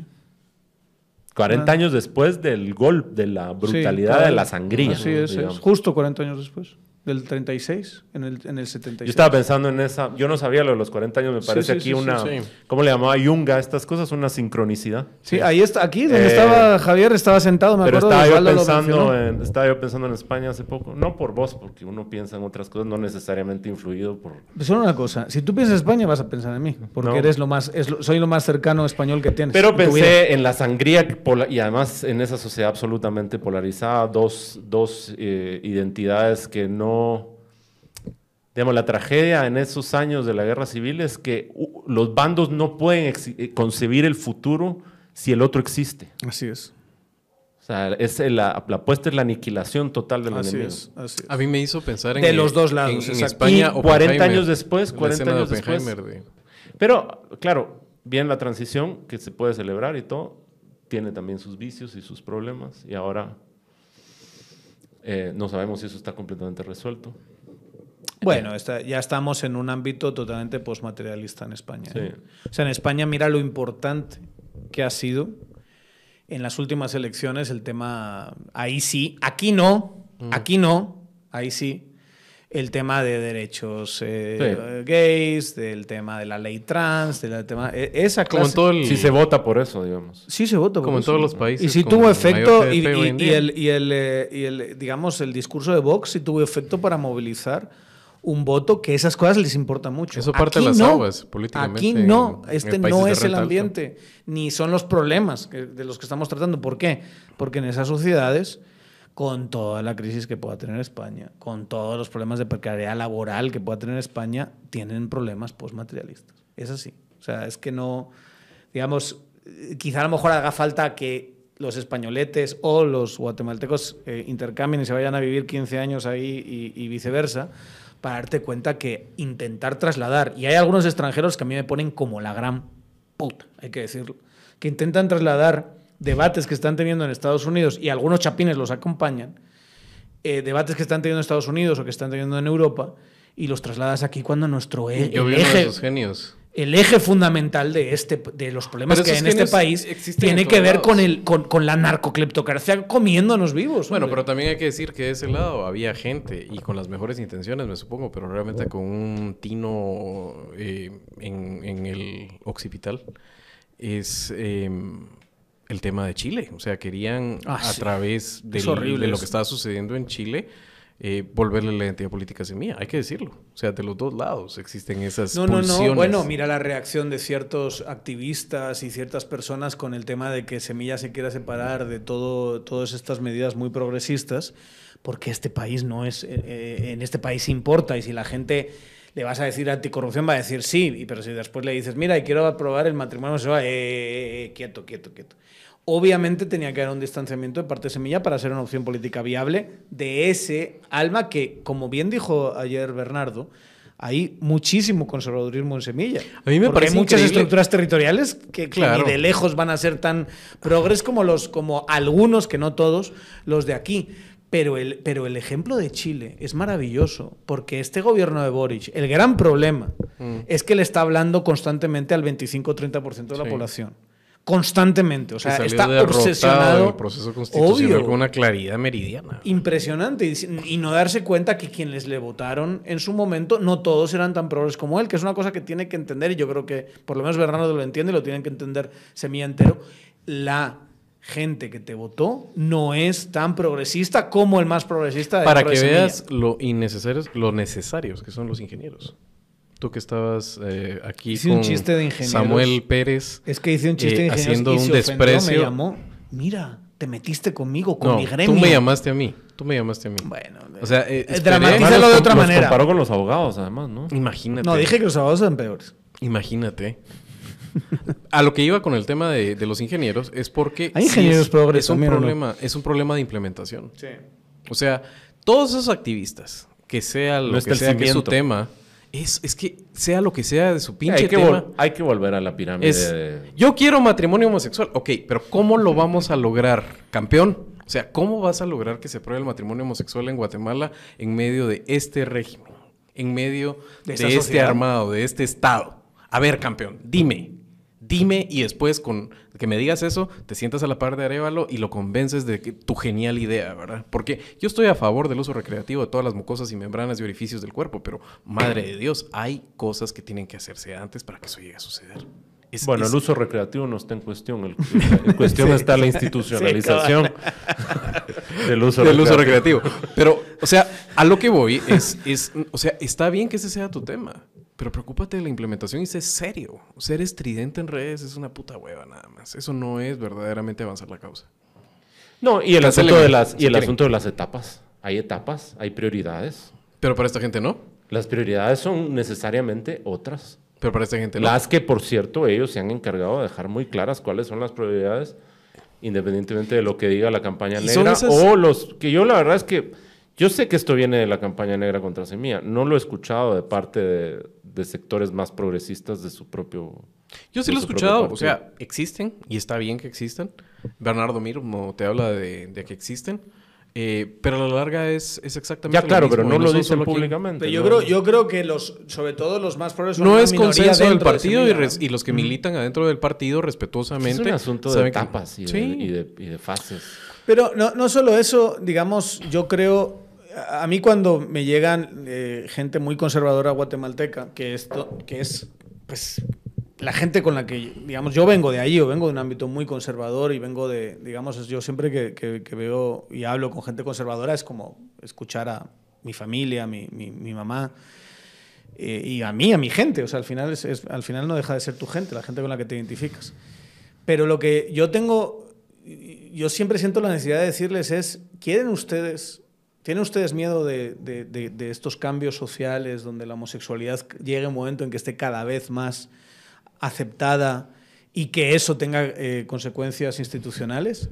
40 años después del golpe, de la brutalidad, sí, claro. de la sangría. Así es, es, justo 40 años después. Del 36, en el, en el 76. Yo estaba pensando en esa, yo no sabía lo de los 40 años, me parece sí, sí, aquí una, ¿cómo le llamaba Junga estas cosas? Una sincronicidad. Sí, ahí está, aquí donde eh, estaba Javier, estaba sentado, me pero acuerdo. Estaba yo, pensando en, estaba yo pensando en España hace poco, no por vos, porque uno piensa en otras cosas, no necesariamente influido por... Pues solo una cosa, si tú piensas en España vas a pensar en mí, porque no. eres lo más, es lo, soy lo más cercano español que tienes. Pero pensé en la sangría y además en esa sociedad absolutamente polarizada, dos, dos eh, identidades que no digamos, la tragedia en esos años de la guerra civil es que los bandos no pueden eh, concebir el futuro si el otro existe. Así es. O sea, es la, la apuesta es la aniquilación total del así enemigo. Es, así es. A mí me hizo pensar en de los dos lados. En, en España, y 40 años después, 40 años después. De... Pero, claro, bien la transición que se puede celebrar y todo, tiene también sus vicios y sus problemas y ahora eh, no sabemos si eso está completamente resuelto. Bueno, está, ya estamos en un ámbito totalmente postmaterialista en España. ¿eh? O sea, en España mira lo importante que ha sido en las últimas elecciones el tema, ahí sí, aquí no, mm. aquí no, ahí sí, el tema de derechos eh, sí. gays, del tema de la ley trans, del tema e, esa clase. Como en todo el... Sí se vota por eso, digamos. Sí se vota por Como eso. en todos los países. Y sí tuvo efecto y, y, y, el, y, el, eh, y el, digamos, el discurso de Vox sí tuvo efecto para movilizar un voto que esas cosas les importa mucho. Eso parte aquí de las no, aguas políticamente. Aquí no, este no es el ambiente, ni son los problemas que, de los que estamos tratando. ¿Por qué? Porque en esas sociedades, con toda la crisis que pueda tener España, con todos los problemas de precariedad laboral que pueda tener España, tienen problemas postmaterialistas. Es así. O sea, es que no, digamos, quizá a lo mejor haga falta que los españoletes o los guatemaltecos eh, intercambien y se vayan a vivir 15 años ahí y, y viceversa para darte cuenta que intentar trasladar, y hay algunos extranjeros que a mí me ponen como la gran puta, hay que decirlo, que intentan trasladar debates que están teniendo en Estados Unidos y algunos chapines los acompañan, eh, debates que están teniendo en Estados Unidos o que están teniendo en Europa, y los trasladas aquí cuando nuestro e Yo el eje, esos genios el eje fundamental de, este, de los problemas que hay en este país tiene que ver con, el, con, con, la narcocleptocracia comiéndonos vivos. Bueno, hombre. pero también hay que decir que de ese lado había gente y con las mejores intenciones, me supongo, pero realmente con un tino eh, en, en, el occipital es eh, el tema de Chile. O sea, querían ah, a sí. través del, de lo que estaba sucediendo en Chile eh, volverle la identidad política semilla, hay que decirlo. O sea, de los dos lados existen esas no. No, no, bueno, mira la reacción de ciertos activistas y ciertas personas con el tema de que Semilla se quiera separar de todo, todas estas medidas muy progresistas, porque este país no es, eh, en este país importa y si la gente le vas a decir anticorrupción va a decir sí, pero si después le dices, mira, y quiero aprobar el matrimonio, se va, eh, eh, eh, quieto, quieto, quieto. Obviamente tenía que haber un distanciamiento de parte de Semilla para ser una opción política viable de ese alma que, como bien dijo ayer Bernardo, hay muchísimo conservadurismo en Semilla. A mí me parece hay muchas increíble. estructuras territoriales que, Claro. que ni de lejos van a ser tan progres como los como algunos, que no todos, los de aquí. Pero el, pero el ejemplo de Chile es maravilloso, porque este gobierno de Boric, el gran problema Mm. es que le está hablando constantemente al 25-30% de la Sí. población constantemente. O sea, salió está obsesionado. el proceso constitucional Obvio. con una claridad meridiana. Impresionante. Y, y no darse cuenta que quienes le votaron en su momento, no todos eran tan progres como él, que es una cosa que tiene que entender, y yo creo que por lo menos Bernardo lo entiende, y lo tienen que entender Semilla entero. La gente que te votó no es tan progresista como el más progresista de Para que veas lo innecesarios, lo necesarios que son los ingenieros. Tú que estabas eh, aquí Hice un con chiste de ingenieros. Samuel Pérez. Es que hice un chiste eh, de ingenieros haciendo y un se ofendió, desprecio. me llamó. Mira, te metiste conmigo, con No, mi gremio. tú me llamaste a mí. Tú me llamaste a mí. Bueno, O sea, eh, eh, dramatízalo de otra los manera. comparó con los abogados, además, ¿no? Imagínate. No, dije que los abogados eran peores. Imagínate. A lo que iba con el tema de, de los ingenieros es porque Hay sí ingenieros es, progres es un problema, es un problema de implementación. Sí. O sea, todos esos activistas, que sea lo No que sea que es su tema, es, es que sea lo que sea de su pinche hay, que tema. hay que volver a la pirámide. Es, de- yo quiero matrimonio homosexual. Ok, pero ¿cómo lo vamos a lograr, campeón? O sea, ¿cómo vas a lograr que se apruebe el matrimonio homosexual en Guatemala en medio de este régimen? En medio De este sociedad. armado, de este Estado. A ver, campeón, dime. Dime y después con que me digas eso, te sientas a la par de Arevalo y lo convences de que tu genial idea, ¿verdad? Porque yo estoy a favor del uso recreativo de todas las mucosas y membranas y orificios del cuerpo, pero madre de Dios, hay cosas que tienen que hacerse antes para que eso llegue a suceder. Es- Bueno, es- el uso recreativo no está en cuestión. El- en cuestión está la institucionalización del uso del uso recreativo. Pero, o sea, a lo que voy es, es, o sea, está bien que ese sea tu tema, pero preocúpate de la implementación y sé serio. Ser estridente en redes es una puta hueva nada más. Eso no es verdaderamente avanzar la causa. No, y el, Cancelen, asunto de, las, y el asunto de las etapas. Hay etapas, hay prioridades. Pero para esta gente no. Las prioridades son necesariamente otras. Pero para esta gente no. Las que, por cierto, ellos se han encargado de dejar muy claras cuáles son las prioridades, independientemente de lo que diga la campaña negra. esas- O los que yo la verdad es que yo sé que esto viene de la campaña negra contra Semilla. No lo he escuchado de parte de, de sectores más progresistas de su propio. Yo sí lo he escuchado. O sea, existen y está bien que existan. Bernardo Mirmo te habla de, de que existen. Eh, pero a la larga es, es exactamente Ya, lo claro, mismo, pero no lo dicen públicamente. Pero yo, ¿no? creo, yo creo que los, sobre todo los más progres son No es consenso del de partido y, res- y los que militan adentro del partido respetuosamente. Es un asunto de que- etapas y de, Sí. y de- y de fases. Pero no, no solo eso, digamos, yo creo, a a mí cuando me llegan eh, gente muy conservadora guatemalteca, que, esto, que es, pues, la gente con la que, digamos, yo vengo de ahí, yo vengo de un ámbito muy conservador y vengo de, digamos, yo siempre que, que- que veo y hablo con gente conservadora es como escuchar a mi familia, mi, mi- mi mamá. eh, y a mí, a mi gente, o sea, al final, es, es- al final no deja de ser tu gente, la gente con la que te identificas. Pero lo que yo tengo, yo siempre siento la necesidad de decirles es, ¿quieren ustedes, tienen ustedes miedo de, de- de- de estos cambios sociales donde la homosexualidad llegue un momento en que esté cada vez más aceptada y que eso tenga eh, consecuencias institucionales?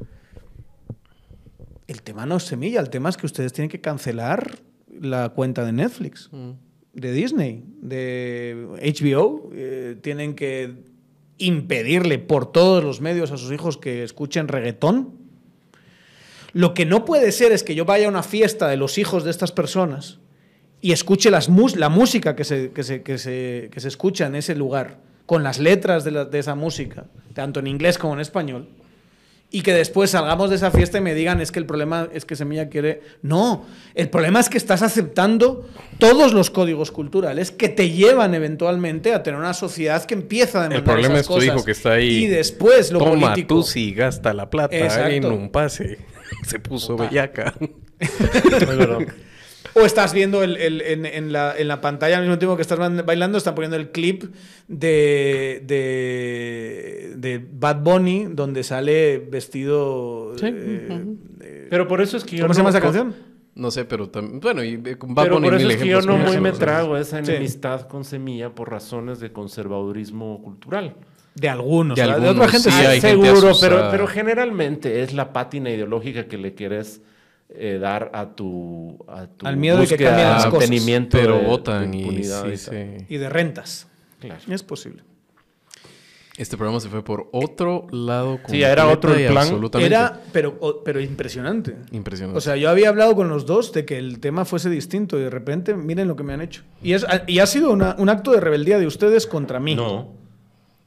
El tema no es semilla, el tema es que ustedes tienen que cancelar la cuenta de Netflix Mm. de Disney, de HBO, eh, tienen que impedirle por todos los medios a sus hijos que escuchen reggaetón. Lo que no puede ser es que yo vaya a una fiesta de los hijos de estas personas y escuche las mus- la música que se, que, se, que, se, que se escucha en ese lugar, con las letras de, la- de esa música, tanto en inglés como en español, y que después salgamos de esa fiesta y me digan es que el problema es que Semilla quiere... No, el problema es que estás aceptando todos los códigos culturales que te llevan eventualmente a tener una sociedad que empieza a demandar El problema esas es tu cosas. hijo que está ahí. Y después lo Toma, político. tú sí gasta la plata Exacto. en un pase. Se puso bellaca. O estás viendo el- el- en, en la, en la pantalla al mismo tiempo que estás bailando, están poniendo el clip de, de, de Bad Bunny, donde sale vestido. Sí, eh, eh, Pero por eso es que yo ¿Cómo se no- llama esa canción? No sé, pero también. Bueno, y eh, con Bad Pero Bunny por eso mil es que yo no muy me trago esa Sí. enemistad con Semilla por razones de conservadurismo cultural. De algunos, De algunos, otra gente sí, hay gente seguro, asustada. pero, pero generalmente es la pátina ideológica que le quieres eh, dar a tu, a tu Al miedo de que cambien las cosas. Pero de- votan de y impunidad sí, y tal. sí. Y de rentas. Claro. Es posible. Este programa se fue por otro lado. Sí, era otro el plan. Era, pero, pero impresionante. impresionante. O sea, yo había hablado con los dos de que el tema fuese distinto y de repente, miren lo que me han hecho. Y, es, y ha sido una- un acto de rebeldía de ustedes contra mí. No.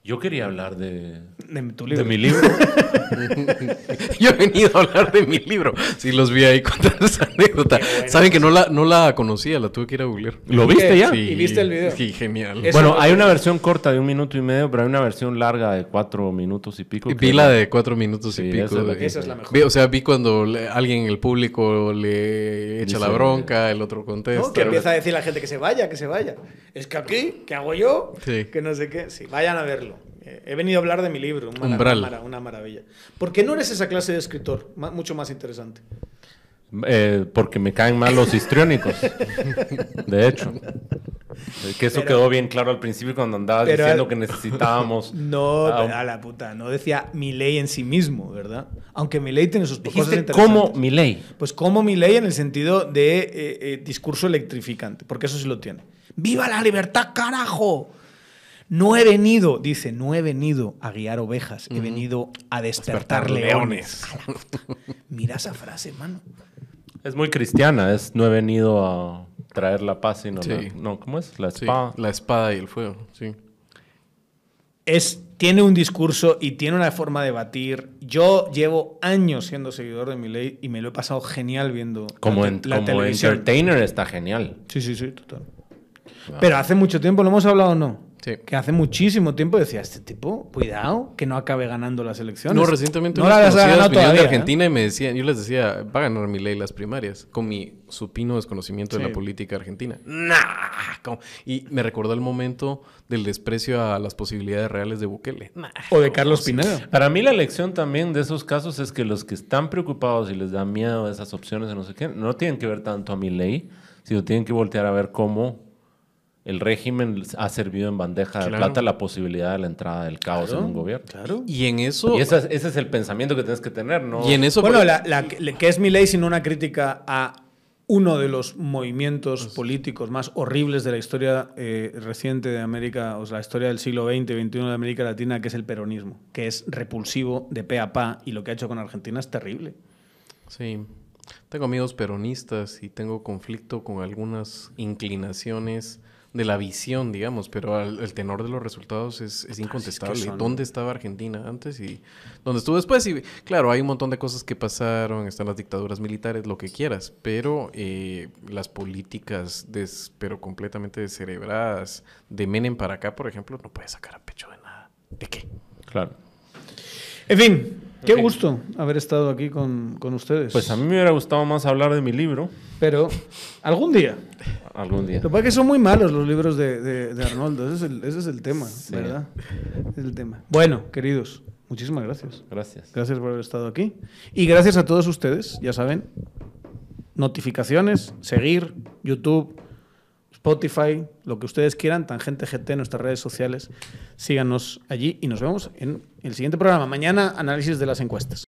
Yo quería hablar de, De tu libro. de mi libro. Yo he venido a hablar de mi libro. Sí, los vi ahí contando esa anécdota. Saben que no la, no la conocía, la tuve que ir a googlear. ¿Lo viste ¿Qué? ya? Sí. ¿Y viste el video? Sí, genial. Bueno, hay una versión corta de un minuto y medio, pero hay una versión larga de cuatro minutos y pico. Vi la de cuatro minutos Sí, y pico. esa es la de- que- Esa es la mejor. Vi- o sea, vi cuando le- alguien en el público le echa Dice- la bronca, el otro contesta. ¿no? Que empieza a decir la gente que se vaya, que se vaya. Es que aquí, ¿qué hago yo? Sí. Que no sé qué. Sí, vayan a verlo. Eh, He venido a hablar de mi libro, una, Umbral. una mara- una maravilla. ¿Por qué no eres esa clase de escritor? Mucho más interesante. Eh, porque me caen mal los histriónicos. de hecho. Que eso Pero- quedó bien claro al principio cuando andabas diciendo que necesitábamos. No, a un- a la puta, no decía mi ley en sí mismo, ¿verdad? Aunque mi ley tiene sus cosas interesantes. como mi ley. Pues como mi ley en el sentido de eh, eh, discurso electrificante, porque eso sí lo tiene. ¡Viva la libertad, carajo! No he venido, dice, no he venido a guiar ovejas, he venido a despertar, Despertar leones. Mira esa frase, mano. Es muy cristiana. Es no he venido a traer la paz, sino Sí. la- No, ¿cómo es? La Sí, espada. la espada y el fuego, sí. Es, tiene un discurso y tiene una forma de batir. Yo llevo años siendo seguidor de mi ley y me lo he pasado genial viendo Como, la, en, la como televisión. entertainer está genial. Sí, sí, sí, total. Pero hace mucho tiempo, ¿lo hemos hablado o no? Sí. Que hace muchísimo tiempo decía, este tipo, cuidado, que no acabe ganando las elecciones. No, recientemente no las ganado todavía. de ¿eh? Argentina y me decían, yo les decía, va a ganar mi ley las primarias, con mi supino desconocimiento de la política argentina. Nah, ¿cómo? Y me recordó el momento del desprecio a las posibilidades reales de Bukele. Nah, O de. Carlos. Pineda. Para mí la lección también de esos casos es que los que están preocupados y les da miedo esas opciones de no sé qué, no tienen que ver tanto a mi ley, sino tienen que voltear a ver cómo el régimen ha servido en bandeja de plata la posibilidad de la entrada del caos en un gobierno. Claro. Y en eso, Y ese es, ese es el pensamiento que tienes que tener, ¿no? y en eso Bueno, la, la- que es mi ley sino una crítica a uno de los movimientos Pues políticos más horribles de la historia eh, reciente de América, o sea, la historia del siglo XX, XXI de América Latina, que es el peronismo, que es repulsivo de pe a pa y lo que ha hecho con Argentina es terrible. Sí. Tengo amigos peronistas y tengo conflicto con algunas inclinaciones de la visión, digamos, pero al- el tenor de los resultados es, es incontestable. son- ¿Dónde estaba Argentina antes y dónde estuvo después? Y claro, hay un montón de cosas que pasaron, están las dictaduras militares, lo que quieras, pero eh, las políticas, des- pero completamente descerebradas, de Menem para acá, por ejemplo, no puede sacar a pecho de nada. ¿De qué? Claro. En fin, qué En fin. gusto haber estado aquí con, con ustedes. Pues a mí me hubiera gustado más hablar de mi libro Pero algún día. algún día. Lo que pasa es que son muy malos los libros de, de- de Arnoldo. Ese es el, ese es el tema, Sí. ¿verdad? Es el tema. Bueno, queridos, muchísimas gracias. Gracias. Gracias por haber estado aquí. Y gracias a todos ustedes, ya saben, notificaciones, seguir, YouTube, Spotify, lo que ustedes quieran, Tangente GT, nuestras redes sociales. Síganos allí y nos vemos en el siguiente programa. Mañana, análisis de las encuestas.